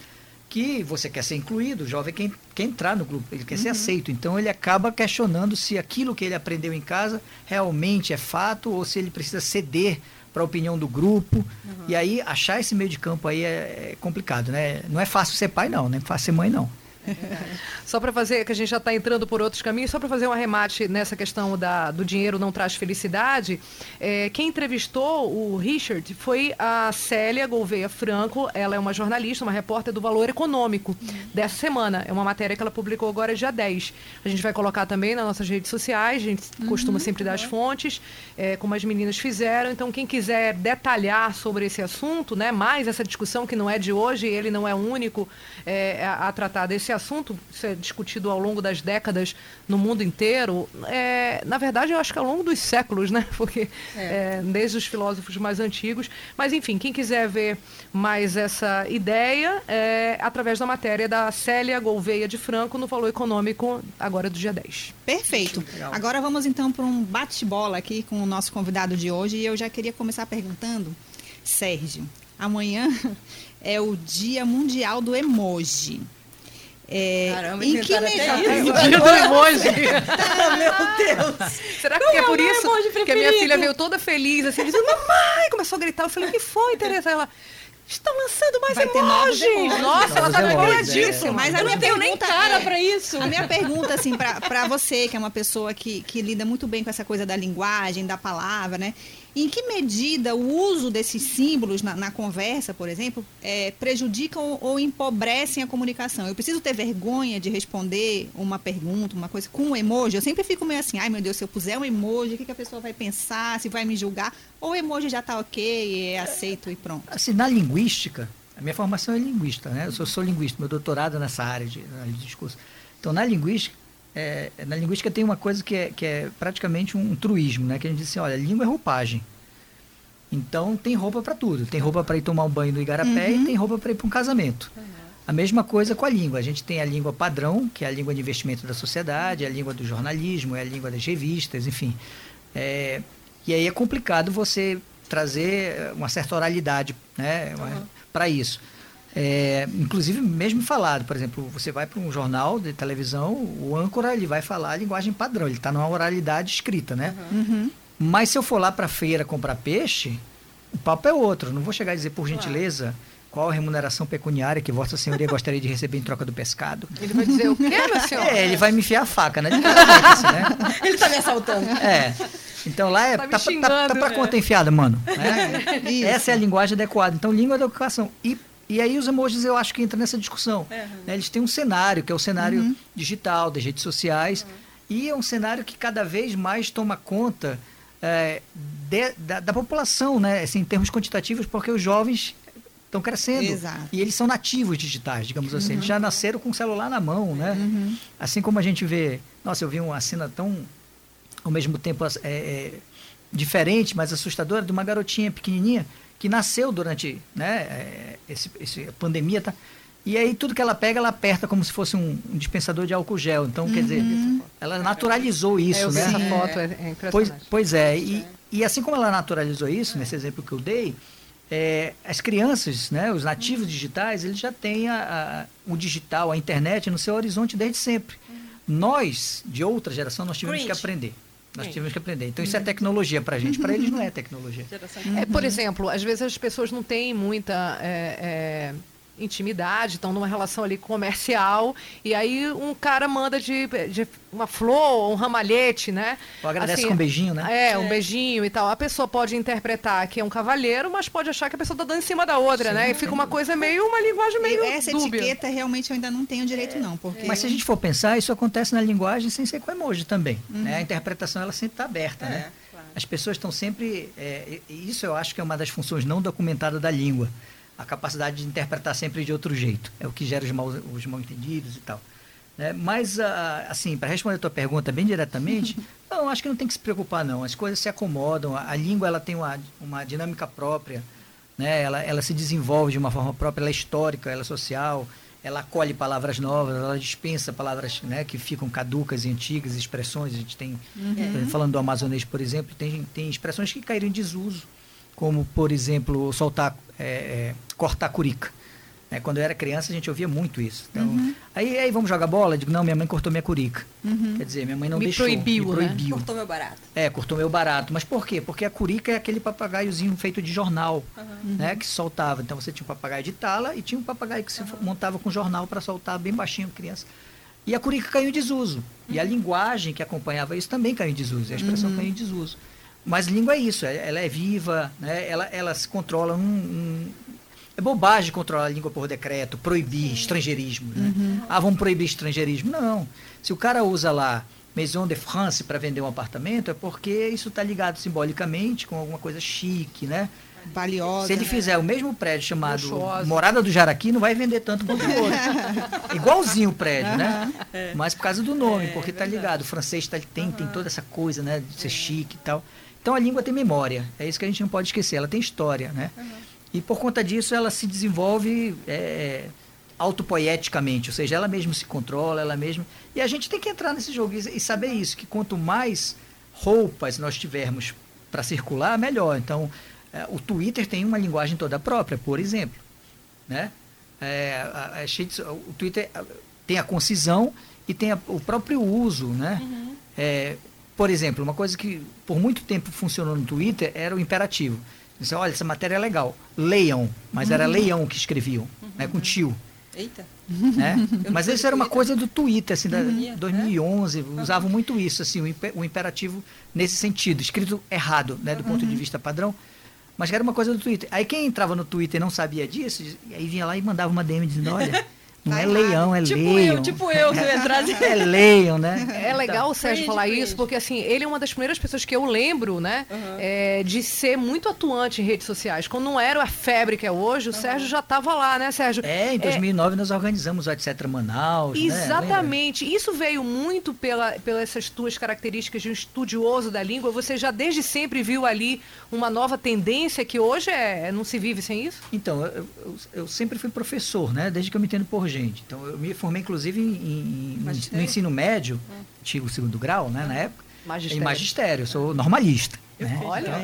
que você quer ser incluído, o jovem quer, quer entrar no grupo, ele quer uhum. ser aceito. Então ele acaba questionando se aquilo que ele aprendeu em casa realmente é fato ou se ele precisa ceder para a opinião do grupo. Uhum. E aí achar esse meio de campo aí é, é complicado, né? Não é fácil ser pai não, não é fácil ser mãe não. só para fazer, que a gente já está entrando por outros caminhos, só para fazer um arremate nessa questão da, do dinheiro não traz felicidade, é, quem entrevistou o Richard foi a Célia Gouveia Franco, ela é uma jornalista, uma repórter do Valor Econômico uhum. dessa semana. É uma matéria que ela publicou agora dia 10. A gente vai colocar também nas nossas redes sociais, a gente uhum, costuma sempre dar as fontes, é, como as meninas fizeram. Então, quem quiser detalhar sobre esse assunto, né, mais essa discussão que não é de hoje, ele não é o único é, a, a tratar desse esse assunto, isso é discutido ao longo das décadas no mundo inteiro, é, na verdade eu acho que ao longo dos séculos, né? Porque é. É, desde os filósofos mais antigos. Mas enfim, quem quiser ver mais essa ideia, é através da matéria da Célia Gouveia de Franco no Valor Econômico, agora do dia 10. Perfeito. Agora vamos então para um bate-bola aqui com o nosso convidado de hoje. E eu já queria começar perguntando, Sérgio, amanhã é o Dia Mundial do Emoji. É, Caramba, em que medida? O dia do emoji. ah, meu Deus. Será que é, é por isso que a minha filha veio toda feliz, assim, dizendo, mamãe, começou a gritar. Eu falei, o que foi, Tereza? Ela, estão lançando mais Vai emojis. Nossa, ela tá empolgadíssima. É. Mas eu não tenho nem cara é, para isso. A minha pergunta, assim, para você, que é uma pessoa que, que lida muito bem com essa coisa da linguagem, da palavra, né? Em que medida o uso desses símbolos na, na conversa, por exemplo, é, prejudicam ou empobrecem a comunicação? Eu preciso ter vergonha de responder uma pergunta, uma coisa com um emoji? Eu sempre fico meio assim, ai meu Deus, se eu puser um emoji, o que, que a pessoa vai pensar, se vai me julgar? Ou o emoji já está ok, é aceito e pronto? Assim, na linguística, a minha formação é linguista, né? Eu sou, sou linguista, meu doutorado é nessa área de, de discurso. Então, na linguística, é, na linguística tem uma coisa que é, que é praticamente um truísmo, né? Que a gente diz assim, olha, língua é roupagem. Então tem roupa para tudo. Tem roupa para ir tomar um banho no igarapé uhum. e tem roupa para ir para um casamento. Uhum. A mesma coisa com a língua. A gente tem a língua padrão, que é a língua de investimento da sociedade, é a língua do jornalismo, é a língua das revistas, enfim. É, e aí é complicado você trazer uma certa oralidade né, uhum. para isso. É, inclusive mesmo falado, por exemplo, você vai para um jornal de televisão, o âncora ele vai falar a linguagem padrão, ele está numa oralidade escrita, né? Uhum. Mas se eu for lá para a feira comprar peixe, o papo é outro. Não vou chegar a dizer, por gentileza, qual a remuneração pecuniária que Vossa Senhoria gostaria de receber em troca do pescado? Ele vai dizer o quê, meu senhor? É, ele vai me enfiar a faca, né? Assim, né? Ele está me assaltando. É. Então lá é. Tá, tá, tá, tá pra né? conta enfiada, mano. Né? Essa é a linguagem adequada. Então, língua da educação. E, e aí os emojis eu acho que entra nessa discussão. Uhum. Né? Eles têm um cenário, que é o cenário uhum. digital, das redes sociais. Uhum. E é um cenário que cada vez mais toma conta é, de, da, da, população, né? Assim, em termos quantitativos, porque os jovens estão crescendo. Exato. E eles são nativos digitais, digamos assim. Uhum. Eles já nasceram com o celular na mão, né? Uhum. Assim como a gente vê. Nossa, eu vi uma cena tão. ao mesmo tempo é, é, diferente, mas assustadora, de uma garotinha pequenininha que nasceu durante né, é, esse, esse pandemia. Tá? E aí tudo que ela pega, ela aperta como se fosse um, um dispensador de álcool gel. Então, uhum. quer dizer, uhum. ela naturalizou isso, é, né? Essa foto é, é impressionante. Pois, pois é, e, e assim como ela naturalizou isso, nesse exemplo que eu dei, é, as crianças, né, os nativos digitais, eles já têm a, a, o digital, a internet no seu horizonte desde sempre. Nós, de outra geração, nós tivemos que aprender. Nós tivemos que aprender. Então, isso é tecnologia para a gente. Para eles, não é tecnologia. É, por exemplo, às vezes as pessoas não têm muita... É, é intimidade, estão numa relação ali comercial, e aí um cara manda de, de uma flor, um ramalhete, né? Ou agradece assim, com um beijinho, né? É, um é. beijinho e tal. A pessoa pode interpretar que é um cavalheiro, mas pode achar que a pessoa está dando em cima da outra, Sim, né? E fica uma coisa meio, uma linguagem meio Essa dúbia. etiqueta realmente eu ainda não tenho direito não, porque... Mas se a gente for pensar, isso acontece na linguagem sem ser com emoji também, uhum. né? A interpretação, ela sempre está aberta, né? é, né? As pessoas estão sempre... É, isso eu acho que é uma das funções não documentadas da língua a capacidade de interpretar sempre de outro jeito. É o que gera os mal, os mal entendidos e tal. Né? Mas, ah, assim, para responder a tua pergunta bem diretamente, não, acho que não tem que se preocupar, não. As coisas se acomodam, a, a língua ela tem uma, uma dinâmica própria, né? ela, ela se desenvolve de uma forma própria, ela é histórica, ela é social, ela acolhe palavras novas, ela dispensa palavras né, que ficam caducas e antigas, expressões. A gente tem, uhum. falando do amazonês, por exemplo, tem, tem expressões que caíram em desuso como, por exemplo, soltar, é, é, cortar curica. É, quando eu era criança, a gente ouvia muito isso. Então, uhum. aí, aí, vamos jogar bola? Eu digo, não, minha mãe cortou minha curica. Uhum. Quer dizer, minha mãe não me deixou. Proibiu, me proibiu. Né? Cortou meu barato. É, cortou meu barato. Mas por quê? Porque a curica é aquele papagaiozinho feito de jornal, uhum. né? Que soltava. Então você tinha um papagaio de tala e tinha um papagaio que se montava com jornal para soltar bem baixinho criança. E a curica caiu em desuso. E a uhum. linguagem que acompanhava isso também caiu em desuso. A expressão uhum. caiu em desuso. Mas língua é isso, é, ela é viva, né? ela, ela se controla. Um, um, é bobagem controlar a língua por decreto, proibir estrangeirismo. Né? Uhum. Ah, vamos proibir estrangeirismo. Não. Se o cara usa lá Maison de France para vender um apartamento, é porque isso está ligado simbolicamente com alguma coisa chique, né? Valiosa. Se ele fizer o mesmo prédio chamado Luxuosa. Morada do Jaraqui, não vai vender tanto quanto o outro. Igualzinho o prédio, né? É. Mas por causa do nome, é, porque está ligado. O francês tá, tem, uhum. tem toda essa coisa, né? De ser chique e tal. Então a língua tem memória, é isso que a gente não pode esquecer, ela tem história, né? Uhum. E por conta disso ela se desenvolve é, autopoieticamente, ou seja, ela mesma se controla, ela mesma. E a gente tem que entrar nesse jogo e, saber isso, que quanto mais roupas nós tivermos para circular, melhor. Então, é, o Twitter tem uma linguagem toda própria, por exemplo, né? É, a, a, o Twitter tem a concisão e tem a, o próprio uso, né? Uhum. É, por exemplo, uma coisa que por muito tempo funcionou no Twitter era o imperativo. Disse, olha, essa matéria é legal. Leiam. Mas uhum. era leiam que escreviam, uhum. né, com tio. Eita. Né? Mas isso era uma coisa do Twitter, assim, da, uhum. 2011, é? usavam muito isso, assim, o, imperativo nesse sentido, escrito errado, né, do ponto de uhum. vista padrão, mas era uma coisa do Twitter. Aí quem entrava no Twitter e não sabia disso, aí vinha lá e mandava uma DM dizendo, olha, Não tá é leão, é tipo leão. Eu, tipo eu, se eu entrasse. é leão, né? É legal o Sérgio falar isso, porque assim, ele é uma das primeiras pessoas que eu lembro, né? Uhum. É, de ser muito atuante em redes sociais. Quando não era a febre que é hoje, o uhum. Sérgio já estava lá, né, Sérgio? É, em 2009 é... nós organizamos o Etc. Manaus. Né? Exatamente. Né? Isso veio muito pela, pelas essas tuas características de um estudioso da língua. Você já desde sempre viu ali uma nova tendência que hoje é, não se vive sem isso? Então, eu, eu, eu sempre fui professor, né? Desde que eu me entendo por gente. Então, eu me formei, inclusive, em, em no ensino médio, hum. antigo segundo grau, né, na época. Magistério. Em magistério, eu sou normalista. Né? Olha. Então,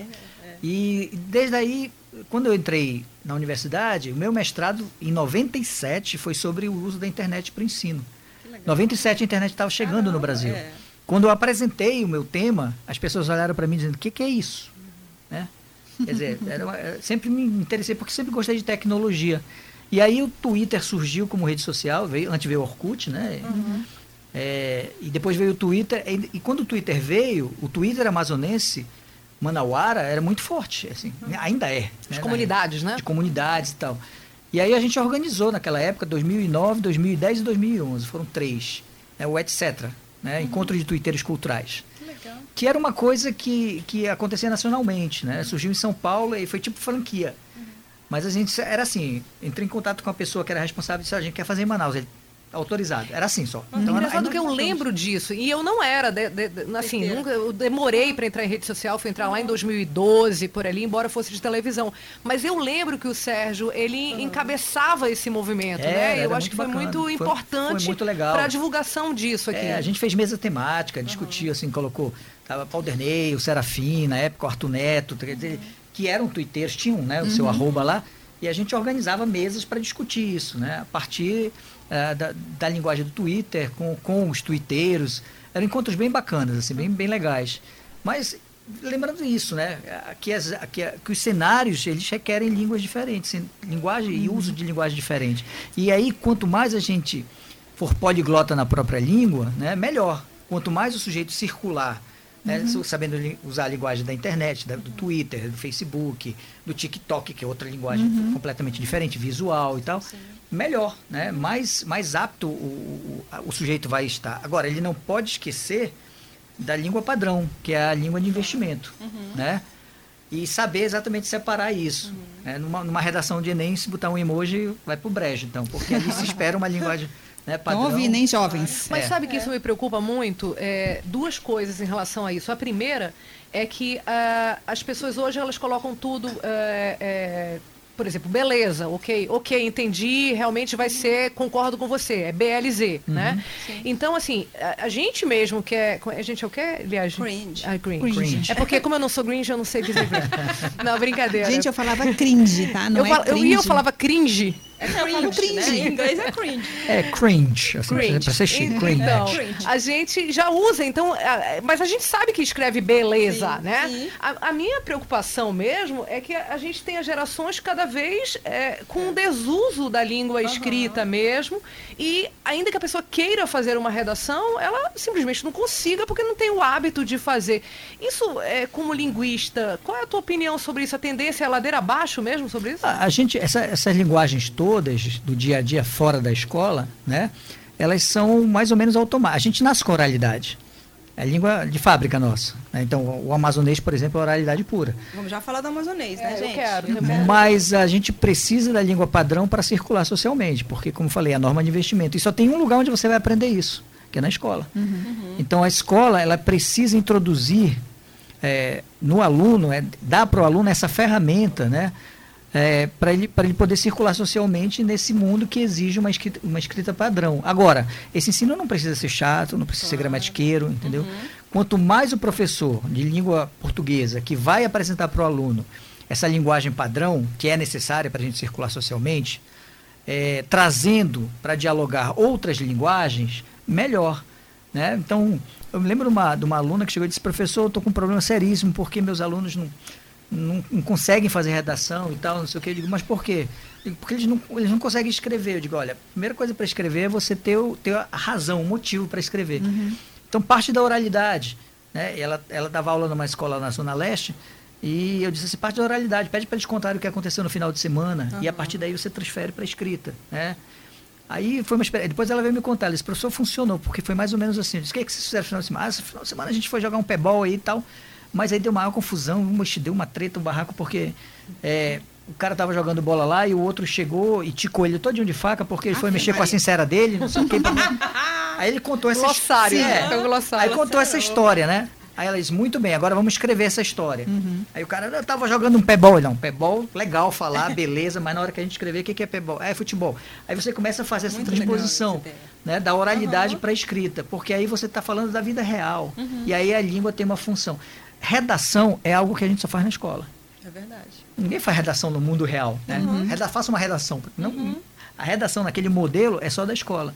é. E desde aí, quando eu entrei na universidade, o meu mestrado, em 97, foi sobre o uso da internet para o ensino. Em 97 a internet estava chegando no Brasil. É. Quando eu apresentei o meu tema, as pessoas olharam para mim dizendo: o que, que, é isso? Uhum. Né? Quer dizer, uma, sempre me interessei porque sempre gostei de tecnologia. E aí o Twitter surgiu como rede social, veio, antes veio o Orkut, né? Uhum. É, e depois veio o Twitter. E, e, quando o Twitter veio, o Twitter amazonense, Manauara, era muito forte. Assim, uhum. Ainda é. De né, comunidades, né? De comunidades e tal. E aí a gente organizou naquela época, 2009, 2010 e 2011. Foram três. Né, o etc. Né, uhum. Encontro de twitteiros culturais. Legal. Que era uma coisa que, que acontecia nacionalmente. Né? Surgiu em São Paulo e foi tipo franquia. Uhum. Mas a gente era assim, entrei em contato com a pessoa que era responsável e disse, a gente quer fazer em Manaus. Ele, autorizado. Era assim só. Então, Engraçado era, que eu lembro disso. E eu não era, de, de, de, assim, nunca, eu demorei para entrar em rede social, fui entrar lá em 2012, por ali, embora fosse de televisão. Mas eu lembro que o Sérgio, ele uhum. encabeçava esse movimento, né? Eu acho que foi bacana. muito importante para a divulgação disso aqui. É, a gente fez mesa temática, discutia, uhum. assim, colocou, tava Palderney, o Serafim, na época o Arthur Neto, uhum. Que eram twitteiros, tinham, né, o seu uhum. arroba lá, e a gente organizava mesas para discutir isso, né? A partir uh, da, da, linguagem do Twitter, com, com os twitteiros. Eram encontros bem bacanas, assim, bem, bem legais. Mas lembrando isso, né? Que, as, que, que, os cenários eles requerem línguas diferentes, linguagem e uso de linguagem diferente. E aí, quanto mais a gente for poliglota na própria língua, né, melhor. Quanto mais o sujeito circular, né, uhum. sabendo usar a linguagem da internet, da, do Twitter, do Facebook, do TikTok, que é outra linguagem uhum. completamente diferente, visual e tal. Sim melhor, né? mais, mais apto o, o, o, sujeito vai estar. Agora, ele não pode esquecer da língua padrão, que é a língua de investimento. Uhum. Né? E saber exatamente separar isso. Uhum. Né? Numa, numa, redação de Enem, se botar um emoji, vai para o brejo, então, porque ali se espera uma linguagem. Né, padrão. Não ouvi, nem jovens. Mas é. sabe que isso me preocupa muito? É, duas coisas em relação a isso. A primeira é que uh, as pessoas hoje elas colocam tudo uh, uh, por exemplo, beleza, ok, ok, entendi, realmente vai ser, concordo com você, é BLZ, uhum. né? Sim. Então, assim, a, a, gente mesmo que é. A gente é o que, aliás? Cringe. Ah, cringe. cringe. É porque, como eu não sou cringe, eu não sei dizer. não, brincadeira. Gente, eu falava cringe, tá? Não eu, é eu ia, eu falava cringe. É cringe, cringe. Né? Em inglês é cringe. É cringe, assim, cringe. pra ser chique, cringe. Então, a gente já usa, então, mas a gente sabe que escreve beleza, sim, né? Sim. A, a, minha preocupação mesmo é que a gente tenha gerações cada vez é, com um desuso da língua escrita uhum. mesmo, e ainda que a pessoa queira fazer uma redação, ela simplesmente não consiga porque não tem o hábito de fazer. Isso, é, como linguista, qual é a tua opinião sobre isso? A tendência é a ladeira abaixo mesmo sobre isso? A, a gente, essa, essas linguagens todas, todas do dia a dia fora da escola, né? Elas são mais ou menos automáticas. A gente nasce com oralidade. É a língua de fábrica nossa. Né? Então, o amazonês, por exemplo, é oralidade pura. Vamos já falar do amazonês, né, é, gente? Eu quero, eu quero. Mas a gente precisa da língua padrão para circular socialmente, porque, como falei, é a norma de investimento. E só tem um lugar onde você vai aprender isso, que é na escola. Uhum. Uhum. Então, a escola ela precisa introduzir é, no aluno, é, dar para o aluno essa ferramenta, né? É, para ele, ele poder circular socialmente nesse mundo que exige uma escrita, uma escrita padrão. Agora, esse ensino não precisa ser chato, não precisa claro. ser gramatiqueiro, entendeu? Uhum. Quanto mais o professor de língua portuguesa que vai apresentar para o aluno essa linguagem padrão, que é necessária para a gente circular socialmente, é, trazendo para dialogar outras linguagens, melhor. Né? Então, eu me lembro de uma, de uma aluna que chegou e disse, professor, eu estou com um problema seríssimo, porque meus alunos não não, não, conseguem fazer redação e tal, não sei o que. Eu digo, mas por quê? Porque eles não, eles não conseguem escrever. Eu digo, olha, a primeira coisa para escrever é você ter, o, ter a razão, o motivo para escrever. Uhum. Então, parte da oralidade. Né? Ela, ela dava aula numa escola na Zona Leste e eu disse assim, parte da oralidade, pede para eles contarem o que aconteceu no final de semana uhum. e a partir daí você transfere para a escrita. Né? Aí foi uma experiência. Depois ela veio me contar, ela disse, professor, funcionou, porque foi mais ou menos assim. Eu disse, o que, é que vocês fizeram no final de semana? Ah, no final de semana a gente foi jogar um pebol aí e tal. Mas aí deu maior confusão, deu uma treta, um barraco, porque é, o cara tava jogando bola lá e o outro chegou e ticou ele todinho de faca porque ele foi mexer com a sincera dele, não sei o que. aí ele contou essa glossário, né? é, glossário. Aí contou essa história, né? Aí ela disse, muito bem, agora vamos escrever essa história. Uhum. Aí o cara, eu tava jogando um pebol. Não, pebol, legal falar, beleza, mas na hora que a gente escrever, o que, que é pebol? É futebol. Aí você começa a fazer essa muito transposição né, da oralidade uhum. para a escrita, porque aí você está falando da vida real. Uhum. E aí a língua tem uma função redação é algo que a gente só faz na escola. É verdade. Ninguém faz redação no mundo real. Né? Uhum. faça uma redação. Não, uhum. A redação naquele modelo é só da escola.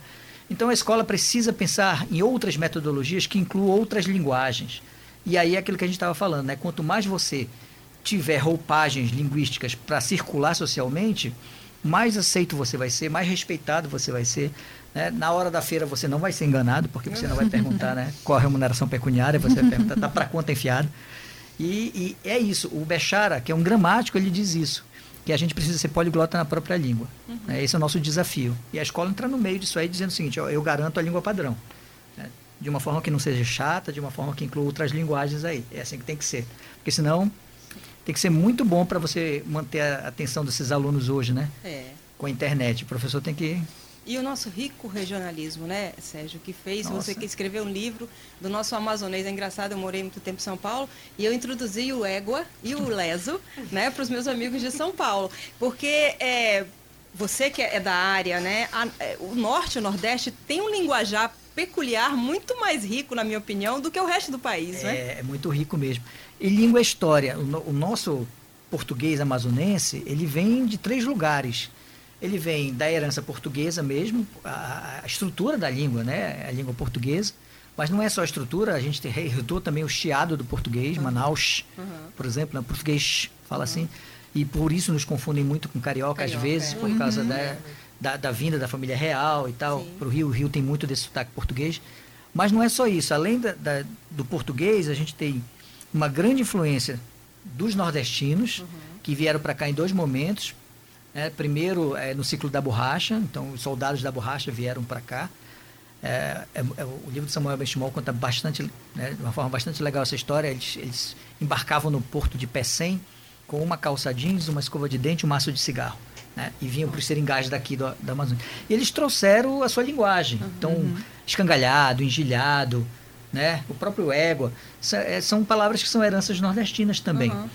Então a escola precisa pensar em outras metodologias que incluam outras linguagens. E aí é aquilo que a gente estava falando, né? Quanto mais você tiver roupagens linguísticas para circular socialmente, mais aceito você vai ser, mais respeitado você vai ser. Né? Na hora da feira você não vai ser enganado, porque você não vai perguntar né, qual a remuneração pecuniária, você vai perguntar, está para conta enfiada. E, e, é isso, o Bechara, que é um gramático, ele diz isso, que a gente precisa ser poliglota na própria língua. Uhum. Né? Esse é o nosso desafio. E a escola entra no meio disso aí, dizendo o seguinte, ó, eu garanto a língua padrão. Né? De uma forma que não seja chata, de uma forma que inclua outras linguagens aí. É assim que tem que ser. Porque senão tem que ser muito bom para você manter a atenção desses alunos hoje, né? É. Com a internet. O professor tem que e o nosso rico regionalismo, né, Sérgio, que fez Nossa. você que escreveu um livro do nosso amazonês. É engraçado, eu morei muito tempo em São Paulo e eu introduzi o égua e o leso, né, para os meus amigos de São Paulo. Porque é, você que é da área, né, a, é, o norte e o nordeste tem um linguajar peculiar muito mais rico, na minha opinião, do que o resto do país, é, né? É muito rico mesmo. E língua é história. O, o nosso português amazonense, ele vem de três lugares ele vem da herança portuguesa mesmo, a, a, estrutura da língua, né? A língua portuguesa. Mas não é só a estrutura, a gente herdou também o chiado do português, uhum. Manaus, uhum. por exemplo, né? português fala uhum. assim. E por isso nos confundem muito com carioca, carioca às vezes, é. por causa uhum. da, da, da, vinda da família real e tal. Para o Rio, o Rio tem muito desse sotaque português. Mas não é só isso. Além da, da, do português, a gente tem uma grande influência dos nordestinos, uhum. que vieram para cá em dois momentos. É, primeiro é, no ciclo da borracha, então os soldados da borracha vieram para cá. É, é, é, o livro de Samuel Benchimol conta bastante, né, de uma forma bastante legal essa história. Eles, eles embarcavam no porto de Pecém com uma calça jeans, uma escova de dente, um maço de cigarro. Né, e vinham para os seringais daqui do, da Amazônia. E eles trouxeram a sua linguagem. Uhum. Então, escangalhado, engilhado, né, o próprio égua. É, são palavras que são heranças nordestinas também. Uhum.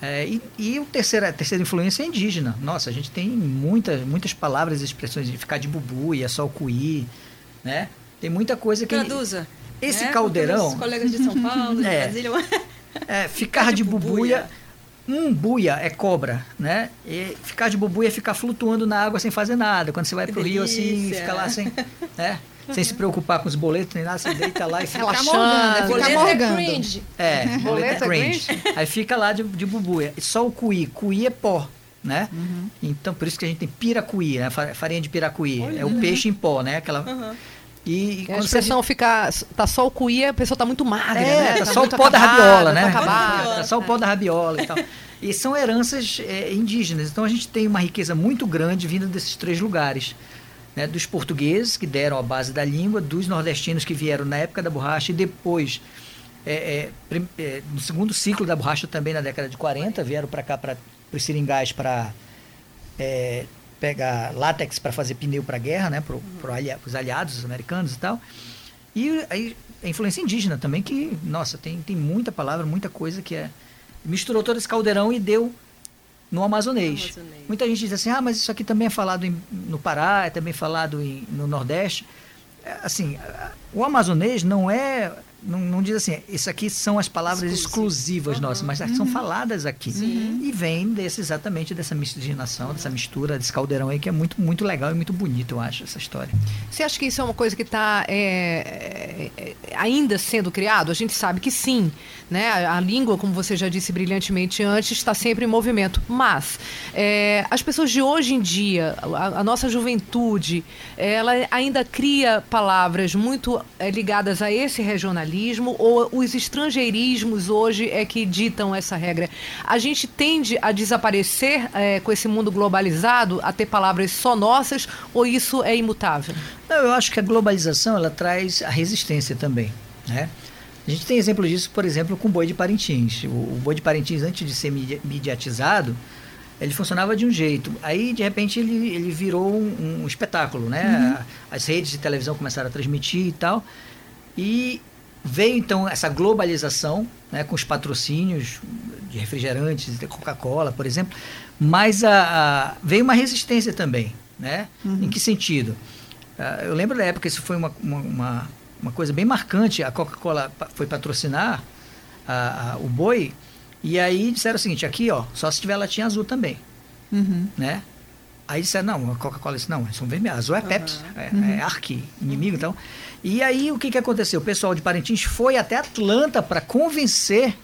É, e, e o terceira, a terceira influência é indígena. Nossa, a gente tem muitas, muitas palavras e expressões de ficar de bubu, é só o cuí, né? Tem muita coisa que... Traduza. Esse é, caldeirão... Os colegas de São Paulo, de é, Brasília... É, ficar de, de bubuia... Um buia é cobra, né? E ficar de bubuia é ficar flutuando na água sem fazer nada. Quando você vai pro rio assim, fica lá sem, né? sem se preocupar com os boletos nem nada, você deita lá e fica relaxando. Boleto é cringe. É, boleto é cringe. Aí fica lá de, de bubuia. Só o cuí. Cuí é pó, né? Uhum. Então, por isso que a gente tem piracuí, né? Farinha de piracuí. Olha, é o peixe em pó, né? Aquela... Uhum. E, e a expressão gente... fica. Tá só o cuí, a pessoa tá muito magra, é, né? Tá, tá só o pó da rabiola, né? Tá, tá só o pó da rabiola e tal. E são heranças é, indígenas. Então a gente tem uma riqueza muito grande vindo desses três lugares né, dos portugueses, que deram a base da língua, dos nordestinos que vieram na época da borracha e depois, é, é, é, no segundo ciclo da borracha, também na década de 40, vieram para cá, para os seringais, para é, pegar látex para fazer pneu para a guerra, né, para os aliados americanos e tal. E aí, a influência indígena também, que, nossa, tem, tem muita palavra, muita coisa que é. Misturou todo esse caldeirão e deu no amazonês. amazonês. Muita gente diz assim, ah, mas isso aqui também é falado em, no Pará, é também falado em, no Nordeste. É, assim, o amazonês não é não, não, diz assim, isso aqui são as palavras exclusivas uhum. nossas, mas uhum. são faladas aqui. Sim. E vem desse, exatamente dessa miscigenação, dessa mistura, desse caldeirão aí, que é muito, muito legal e muito bonito, eu acho, essa história. Você acha que isso é uma coisa que está é, é, ainda sendo criado? A gente sabe que sim. Né? A, a, língua, como você já disse brilhantemente antes, está sempre em movimento. Mas é, as pessoas de hoje em dia, a, a nossa juventude, ela ainda cria palavras muito é, ligadas a esse regionalismo ou os estrangeirismos hoje é que ditam essa regra? A gente tende a desaparecer é, com esse mundo globalizado, a ter palavras só nossas, ou isso é imutável? Não, eu acho que a globalização ela traz a resistência também, né? A gente tem exemplo disso, por exemplo, com o boi de Parintins. O, o boi de Parintins, antes de ser mediatizado, ele funcionava de um jeito. Aí, de repente, ele, ele virou um, um espetáculo, né? Uhum. As redes de televisão começaram a transmitir e tal. E Veio então essa globalização, né, com os patrocínios de refrigerantes, de Coca-Cola, por exemplo, mas a, a, veio uma resistência também. Né? Uhum. Em que sentido? Uh, eu lembro da época, isso foi uma, uma, uma coisa bem marcante. A Coca-Cola foi patrocinar a, a, o boi, e aí disseram o seguinte: aqui, ó, só se tiver latinha azul também. Uhum. Né? Aí disseram, não, a Coca-Cola disse, não, são vermelhos, azul é Pepsi, uhum. é, uhum. é Arqui, inimigo, então. E aí o que, que aconteceu? O pessoal de Parintins foi até Atlanta para convencer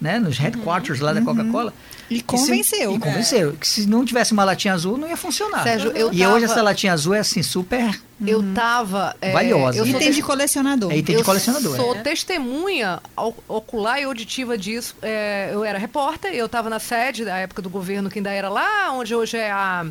né, nos headquarters lá da Coca-Cola. E convenceu. Se, e convenceu. Que se não tivesse uma latinha azul, não ia funcionar. Sérgio, eu e tava... hoje essa latinha azul é assim, super. Eu tava. É, valiosa. Eu item de colecionador. É item de colecionador. Eu sou é. testemunha ocular e auditiva disso. É, eu era repórter, eu estava na sede da época do governo, que ainda era lá, onde hoje é a.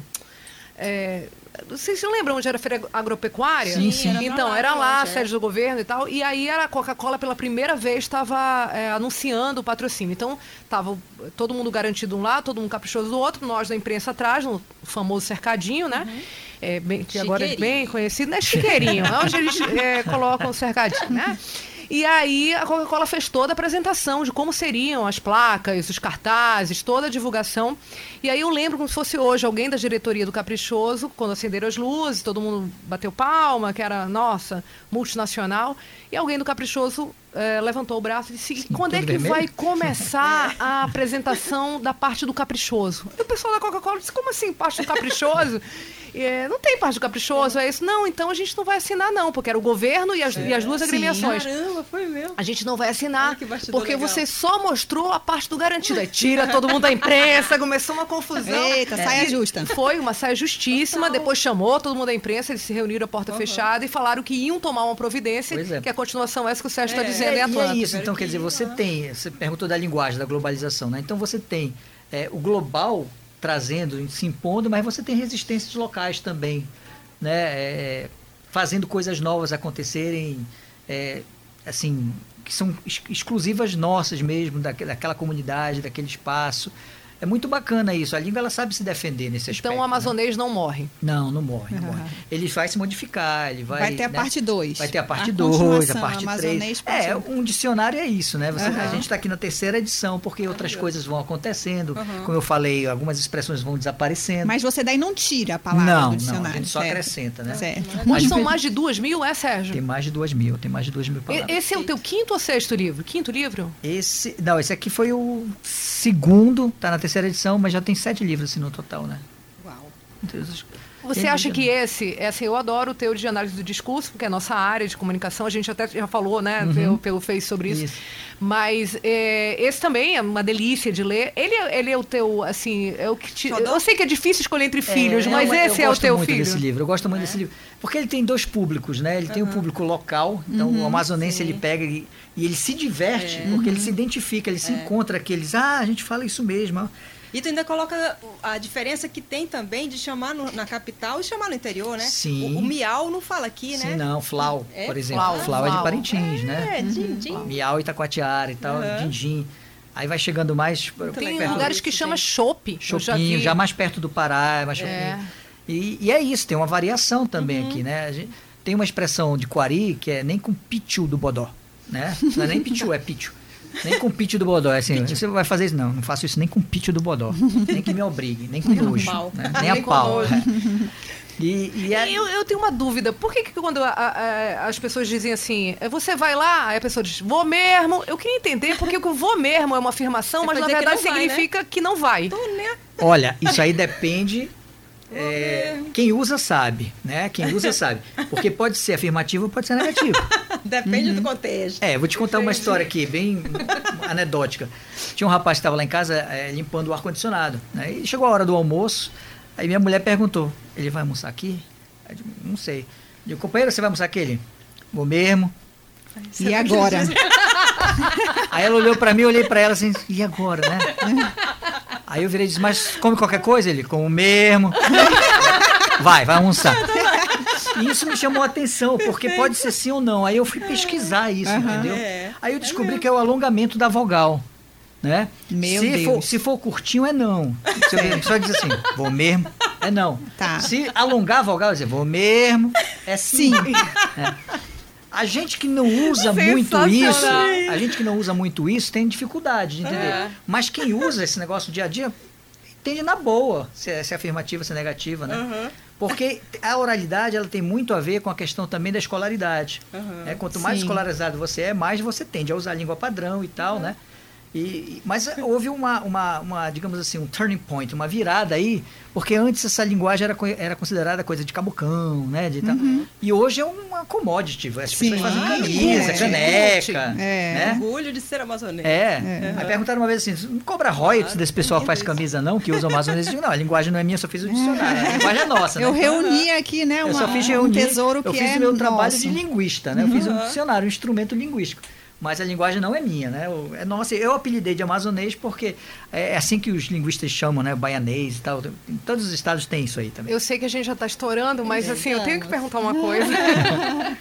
É, vocês se lembram onde era a feira agropecuária? Sim, sim. Era então, era lá, a sede do governo e tal. E aí era a Coca-Cola pela primeira vez estava é, anunciando o patrocínio. Então, estava todo mundo garantido um lado, todo mundo caprichoso do outro, nós da imprensa atrás, no famoso cercadinho, né? Uhum. É, bem, que agora é bem conhecido, né? Chiqueirinho, é onde eles é, colocam o cercadinho, né? E aí a Coca-Cola fez toda a apresentação de como seriam as placas, os cartazes, toda a divulgação. E aí eu lembro como se fosse hoje alguém da diretoria do Caprichoso, quando acenderam as luzes, todo mundo bateu palma, que era, nossa, multinacional. E alguém do Caprichoso eh, levantou o braço e disse: Sim, quando é que vermelho? vai começar a apresentação da parte do Caprichoso? E o pessoal da Coca-Cola disse: como assim, parte do Caprichoso? É, não tem parte do caprichoso, é isso. Não, então a gente não vai assinar, não, porque era o governo e as, é. e as duas agremiações. Caramba, foi mesmo. A gente não vai assinar, porque legal. você só mostrou a parte do garantido. Aí tira todo mundo da imprensa, começou uma confusão. Eita, é. saia justa. Foi uma saia justíssima, Total. depois chamou todo mundo da imprensa, eles se reuniram a porta uhum. fechada e falaram que iam tomar uma providência, é. que a continuação é essa que o Sérgio está é. dizendo é, e é isso, então quer dizer, você tem, você perguntou da linguagem, da globalização, né? Então você tem é, o global trazendo, se impondo, mas você tem resistências locais também, né? É, fazendo coisas novas acontecerem, é, assim, que são exclusivas nossas mesmo, daquela comunidade, daquele espaço. É muito bacana isso. A língua ela sabe se defender nesse aspecto. Então o amazonês né? não morre. Não, não morre, não morre. Ele vai se modificar, ele vai. Vai ter a né? parte 2. Vai ter a parte 2, a, a parte 3. É, um dicionário é isso, né? Você, uhum. A gente está aqui na terceira edição, porque outras coisas vão acontecendo. Uhum. Como eu falei, algumas expressões vão desaparecendo. Mas você daí não tira a palavra não, do dicionário. Não, a gente só certo. acrescenta, né? Certo. Mas são mais de duas mil, é, Sérgio? Tem mais de duas mil, tem mais de duas mil palavras. Esse é o teu quinto ou sexto livro? Quinto livro? Esse. Não, esse aqui foi o segundo, tá na terceira edição, mas já tem sete livros assim, no total, né? Você acha que esse, é assim, eu adoro o teu de análise do discurso, porque é a nossa área de comunicação, a gente até já falou, né, uhum. pelo, pelo Face sobre isso. isso. Mas é, esse também é uma delícia de ler. Ele, ele é o teu, assim, é o que te, eu sei que é difícil escolher entre filhos, é, mas não, esse é o teu filho. Eu gosto muito desse livro, eu gosto muito é. desse livro. Porque ele tem dois públicos, né? Ele uhum. tem o público local, então uhum, o amazonense sim. ele pega e, e, ele se diverte, é. porque ele se identifica, ele se é. encontra aqueles, ah, a gente fala isso mesmo, e tu ainda coloca a diferença que tem também de chamar no, na capital e chamar no interior, né? Sim. O, o miau não fala aqui, né? Sim, não. Flau, é, por exemplo. Flau, flau, é de Parintins, é, né? É, din, din. Uhum. Miau, Itacoatiara e tal, uhum. Dindim. Aí vai chegando mais... Tem lugares que chama chope. Chopinho, já, já, mais perto do Pará. Mais é. E, e, é isso, tem uma variação também uhum. aqui, né? Gente, tem uma expressão de Quari que é nem com pitiu do bodó, né? Não é nem pitiu, é pitiu. Nem com pitch do Bodó. É assim, você vai fazer isso? Não, não faço isso nem com pitch do Bodó. Nem que me obrigue, nem com nojo. Né? Nem, nem a pau. É. E, e a... eu, eu, tenho uma dúvida. Por que, que quando a, a, as pessoas dizem assim, você vai lá, aí a pessoa diz, vou mesmo. Eu queria entender porque o vou mesmo é uma afirmação, é mas na verdade que significa vai, né? que não vai. Olha, isso aí depende é, quem usa sabe, né? Quem usa sabe. Porque pode ser afirmativo pode ser negativo. Depende uhum. do contexto. É, vou te contar uma história aqui, bem anedótica. Tinha um rapaz que estava lá em casa é, limpando o ar-condicionado. Né? E chegou a hora do almoço, aí minha mulher perguntou: ele vai almoçar aqui? Eu digo, não sei. Eu digo, companheiro, você vai almoçar aqui? Ele, vou mesmo. E agora? Aí ela olhou para mim, eu olhei para ela assim, e agora, né? Aí eu virei e disse, mas come qualquer coisa? Ele, como mesmo. Vai, vai almoçar. E isso me chamou a atenção, porque pode ser sim ou não. Aí eu fui pesquisar isso, uhum. entendeu? É. Aí eu descobri é que é o alongamento da vogal. Né? Meu se Deus. For, se for curtinho, é não. Se a pessoa diz assim, vou mesmo, é não. Tá. Se alongar a vogal, dizer vou mesmo, é sim. É. A gente que não usa muito isso, a gente que não usa muito isso tem dificuldade de entender. É. Mas quem usa esse negócio dia a dia entende na boa se é, se é afirmativa, se é negativa, né? Uhum. Porque a oralidade ela tem muito a ver com a questão também da escolaridade. Uhum. É, quanto mais Sim. escolarizado você é, mais você tende a usar a língua padrão e tal, uhum. né? E, mas houve uma, uma, uma, digamos assim, um turning point, uma virada aí, porque antes essa linguagem era, era considerada coisa de cabocão, né? De uhum. E hoje é uma commodity. As Sim. pessoas fazem camisa, é. caneca. É. Né? Orgulho de ser amazonense. É. é. Aí perguntaram uma vez assim: não cobra royalties desse pessoal que faz camisa, não, que usa amazonense? Não, a linguagem não é minha, só fiz o dicionário. A linguagem é nossa. Eu né? reuni aqui, né? Uma, eu só fiz reunir, um tesouro que Eu fiz é o meu trabalho de linguista, né? Eu fiz um dicionário, um instrumento linguístico mas a linguagem não é minha, né? É nossa, eu apelidei de amazonês porque é, é assim que os linguistas chamam, né? Baianês e tal. Em todos os estados tem isso aí também. Eu sei que a gente já está estourando, mas assim, eu tenho que perguntar uma coisa.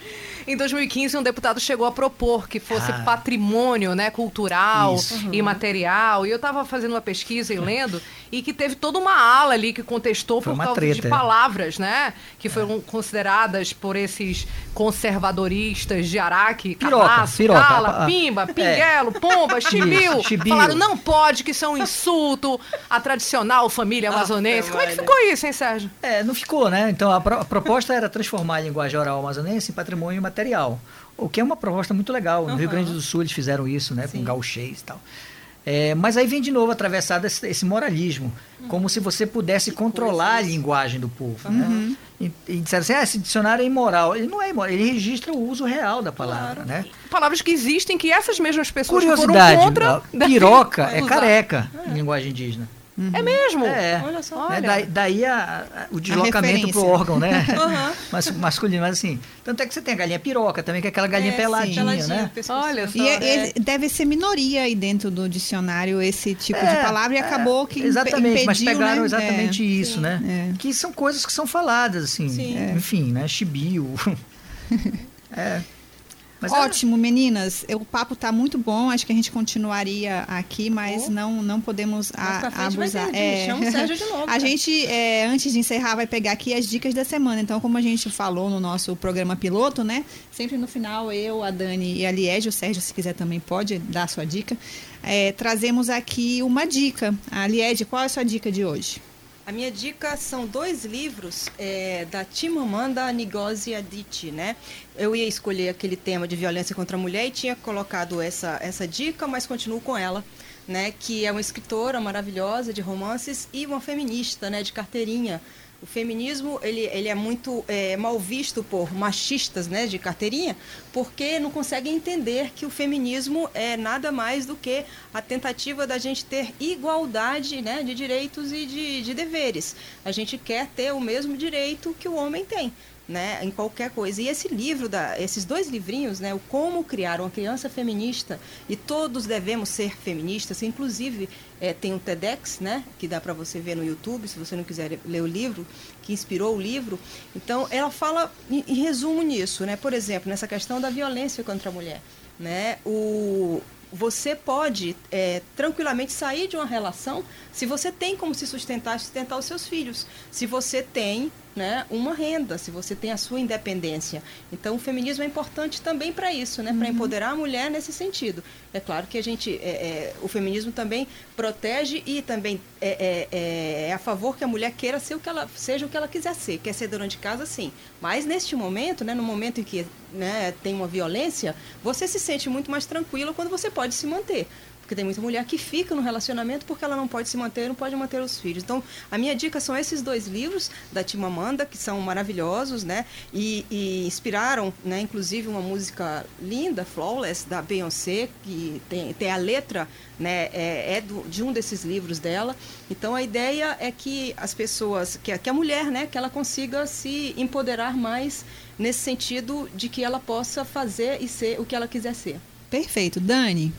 Em 2015, um deputado chegou a propor que fosse ah. patrimônio né, cultural Isso. e material. E eu estava fazendo uma pesquisa e lendo, e que teve toda uma ala ali que contestou Foi por causa treta, de palavras, né? Que foram é. consideradas por esses conservadoristas de Araque, cabaço, piroca, cala, pimba, é. pinguelo, é. pomba, chibiu. Falaram, não pode, que isso é um insulto à tradicional família amazonense. Como é que ficou isso, hein, Sérgio? É, não ficou, né? Então, a, pro a proposta era transformar a linguagem oral amazonense em patrimônio material material. O que é uma proposta muito legal. No uhum. Rio Grande do Sul eles fizeram isso, né? Sim. Com gauchês e tal. É, mas aí vem de novo atravessado esse, esse moralismo, uhum. como se você pudesse que controlar a linguagem do povo. Né? Uhum. Né? E, e disseram assim, ah, esse dicionário é imoral. Ele não é imoral, ele registra o uso real da palavra, claro. né? Palavras que existem, que essas mesmas pessoas Curiosidade, foram contra... piroca é careca é. em linguagem indígena. Uhum. É mesmo? É. Olha só. Né? Daí, daí a, a, o deslocamento pro órgão, né? Uhum. Mas, masculino, mas assim. Tanto é que você tem a galinha piroca também, que é aquela galinha é, peladinha, peladinha, né? Olha só. E é, deve ser minoria aí dentro do dicionário esse tipo de é, palavra e acabou é, que Exatamente, impediu, mas pegaram né? exatamente é. isso, né? Que são coisas que são faladas, assim. Enfim, né? Chibio. é. Mas Ótimo, meninas. O papo está muito bom. Acho que a gente continuaria aqui, mas oh. não, não podemos a, abusar. É... Chama o Sérgio de novo. a gente, é, antes de encerrar, vai pegar aqui as dicas da semana. Então, como a gente falou no nosso programa piloto, né? Sempre no final, eu, a Dani e a Liege, o Sérgio, se quiser também pode dar a sua dica. É, trazemos aqui uma dica. A Liege, qual é a sua dica de hoje? A minha dica são dois livros é, da Timamanda Ngozi Adichie, né? Eu ia escolher aquele tema de violência contra a mulher e tinha colocado essa, essa dica, mas continuo com ela, né? Que é uma escritora maravilhosa de romances e uma feminista, né? De carteirinha, o feminismo ele, ele é muito é, mal visto por machistas né, de carteirinha, porque não conseguem entender que o feminismo é nada mais do que a tentativa da gente ter igualdade né, de direitos e de, de deveres. A gente quer ter o mesmo direito que o homem tem né, em qualquer coisa. E esse livro, da, esses dois livrinhos, né, o Como Criar uma Criança Feminista, e todos devemos ser feministas, inclusive é, tem um TEDx, né, que dá para você ver no YouTube, se você não quiser ler o livro, que inspirou o livro. Então, ela fala em, em resumo nisso, né, por exemplo, nessa questão da violência contra a mulher. Né, o, você pode é, tranquilamente sair de uma relação se você tem como se sustentar, sustentar os seus filhos, se você tem né, uma renda, se você tem a sua independência. Então, o feminismo é importante também para isso, né, uhum. para empoderar a mulher nesse sentido. É claro que a gente, é, é, o feminismo também protege e também é, é, é, é, a favor que a mulher queira ser o que ela seja o que ela quiser ser. Quer ser dona de casa, sim. Mas neste momento, né, no momento em que né, tem uma violência, você se sente muito mais tranquilo quando você pode se manter. Porque tem muita mulher que fica no relacionamento porque ela não pode se manter, não pode manter os filhos. Então, a minha dica são esses dois livros da Timamanda, que são maravilhosos, né? E, e inspiraram, né, inclusive, uma música linda, Flawless, da Beyoncé, que tem, tem a letra, né, é, é do, de um desses livros dela. Então, a ideia é que as pessoas, que, que a mulher, né, que ela consiga se empoderar mais nesse sentido de que ela possa fazer e ser o que ela quiser ser. Perfeito. Dani?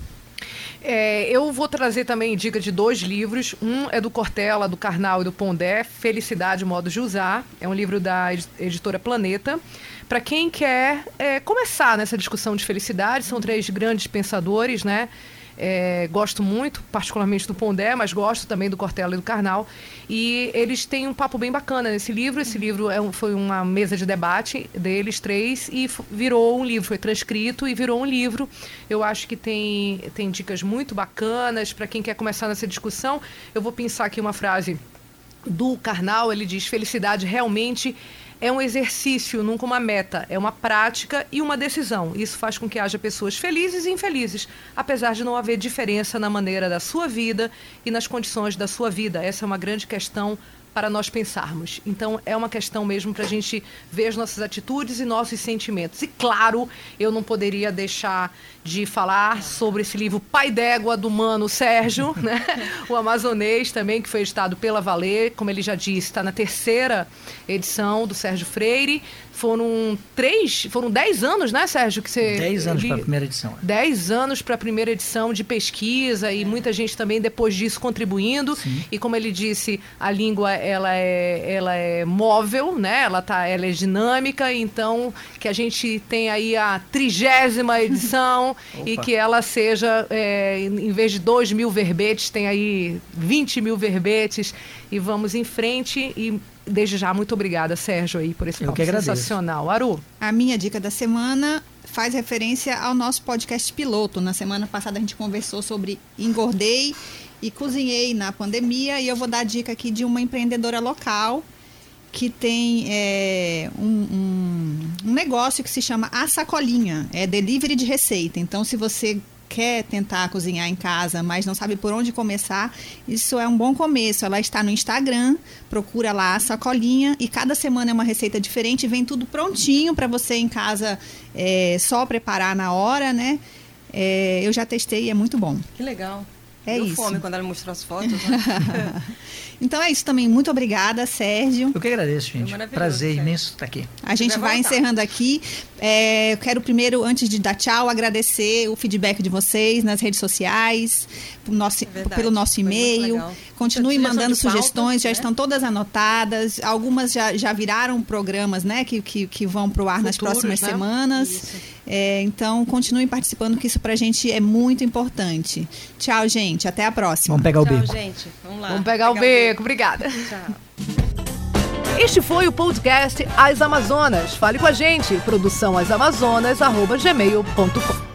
É, eu vou trazer também dica de dois livros. Um é do Cortella, do Karnal e do Pondé, Felicidade, Modo de Usar. É um livro da editora Planeta. Para quem quer é, começar nessa discussão de felicidade, são três grandes pensadores, né? É, gosto muito, particularmente do Pondé, mas gosto também do Cortella e do Karnal. E eles têm um papo bem bacana nesse livro. Esse livro é um, foi uma mesa de debate deles três e virou um livro, foi transcrito e virou um livro. Eu acho que tem, tem dicas muito bacanas para quem quer começar nessa discussão. Eu vou pensar aqui uma frase do Karnal, ele diz: felicidade realmente é um exercício, nunca uma meta, é uma prática e uma decisão. Isso faz com que haja pessoas felizes e infelizes, apesar de não haver diferença na maneira da sua vida e nas condições da sua vida. Essa é uma grande questão para nós pensarmos. Então, é uma questão mesmo para a gente ver as nossas atitudes e nossos sentimentos. E, claro, eu não poderia deixar de falar sobre esse livro Pai d'Égua do Mano Sérgio, né? o amazonês também, que foi editado pela Valer, como ele já disse, está na terceira edição do Sérgio Freire. Foram três, foram dez anos, né, Sérgio? Que você dez anos para a primeira edição. É. Dez anos para a primeira edição de pesquisa e muita gente também depois disso contribuindo. Sim. E como ele disse, a língua ela é, ela é móvel, né? Ela tá, ela é dinâmica. Então que a gente tem aí a trigésima edição e que ela seja, é, em vez de dois mil verbetes, tem aí 20 mil verbetes e vamos em frente e Desde já, muito obrigada, Sérgio, aí, por esse papo sensacional. Aru? A minha dica da semana faz referência ao nosso podcast piloto. Na semana passada a gente conversou sobre engordei e cozinhei na pandemia e eu vou dar a dica aqui de uma empreendedora local que tem é, um, um, um negócio que se chama A Sacolinha, é delivery de receita. Então, se você quer tentar cozinhar em casa, mas não sabe por onde começar, isso é um bom começo. Ela está no Instagram, procura lá a sacolinha e cada semana é uma receita diferente, vem tudo prontinho para você em casa é, só preparar na hora, né? É, eu já testei e é muito bom. Que legal. É Deu isso. fome quando ela mostrou as fotos. Né? então é isso também. Muito obrigada, Sérgio. Eu que agradeço, gente. É Prazer Sérgio. imenso estar aqui. A gente vai encerrando aqui. É, eu quero primeiro, antes de dar tchau, agradecer o feedback de vocês nas redes sociais, nosso, é pelo nosso e-mail. Continue mandando sugestões, já né? estão todas anotadas. Algumas já, já viraram programas né, que, que, que vão para o ar Futuros, nas próximas né? semanas. É, então, continuem participando, que isso para a gente é muito importante. Tchau, gente. Até a próxima. Vamos pegar o Tchau, beco. gente. Vamos lá. Vamos pegar, pegar o, beco. o beco. Obrigada. Tchau. Este foi o podcast As Amazonas. Fale com a gente. Produção asamazonas.gmail.com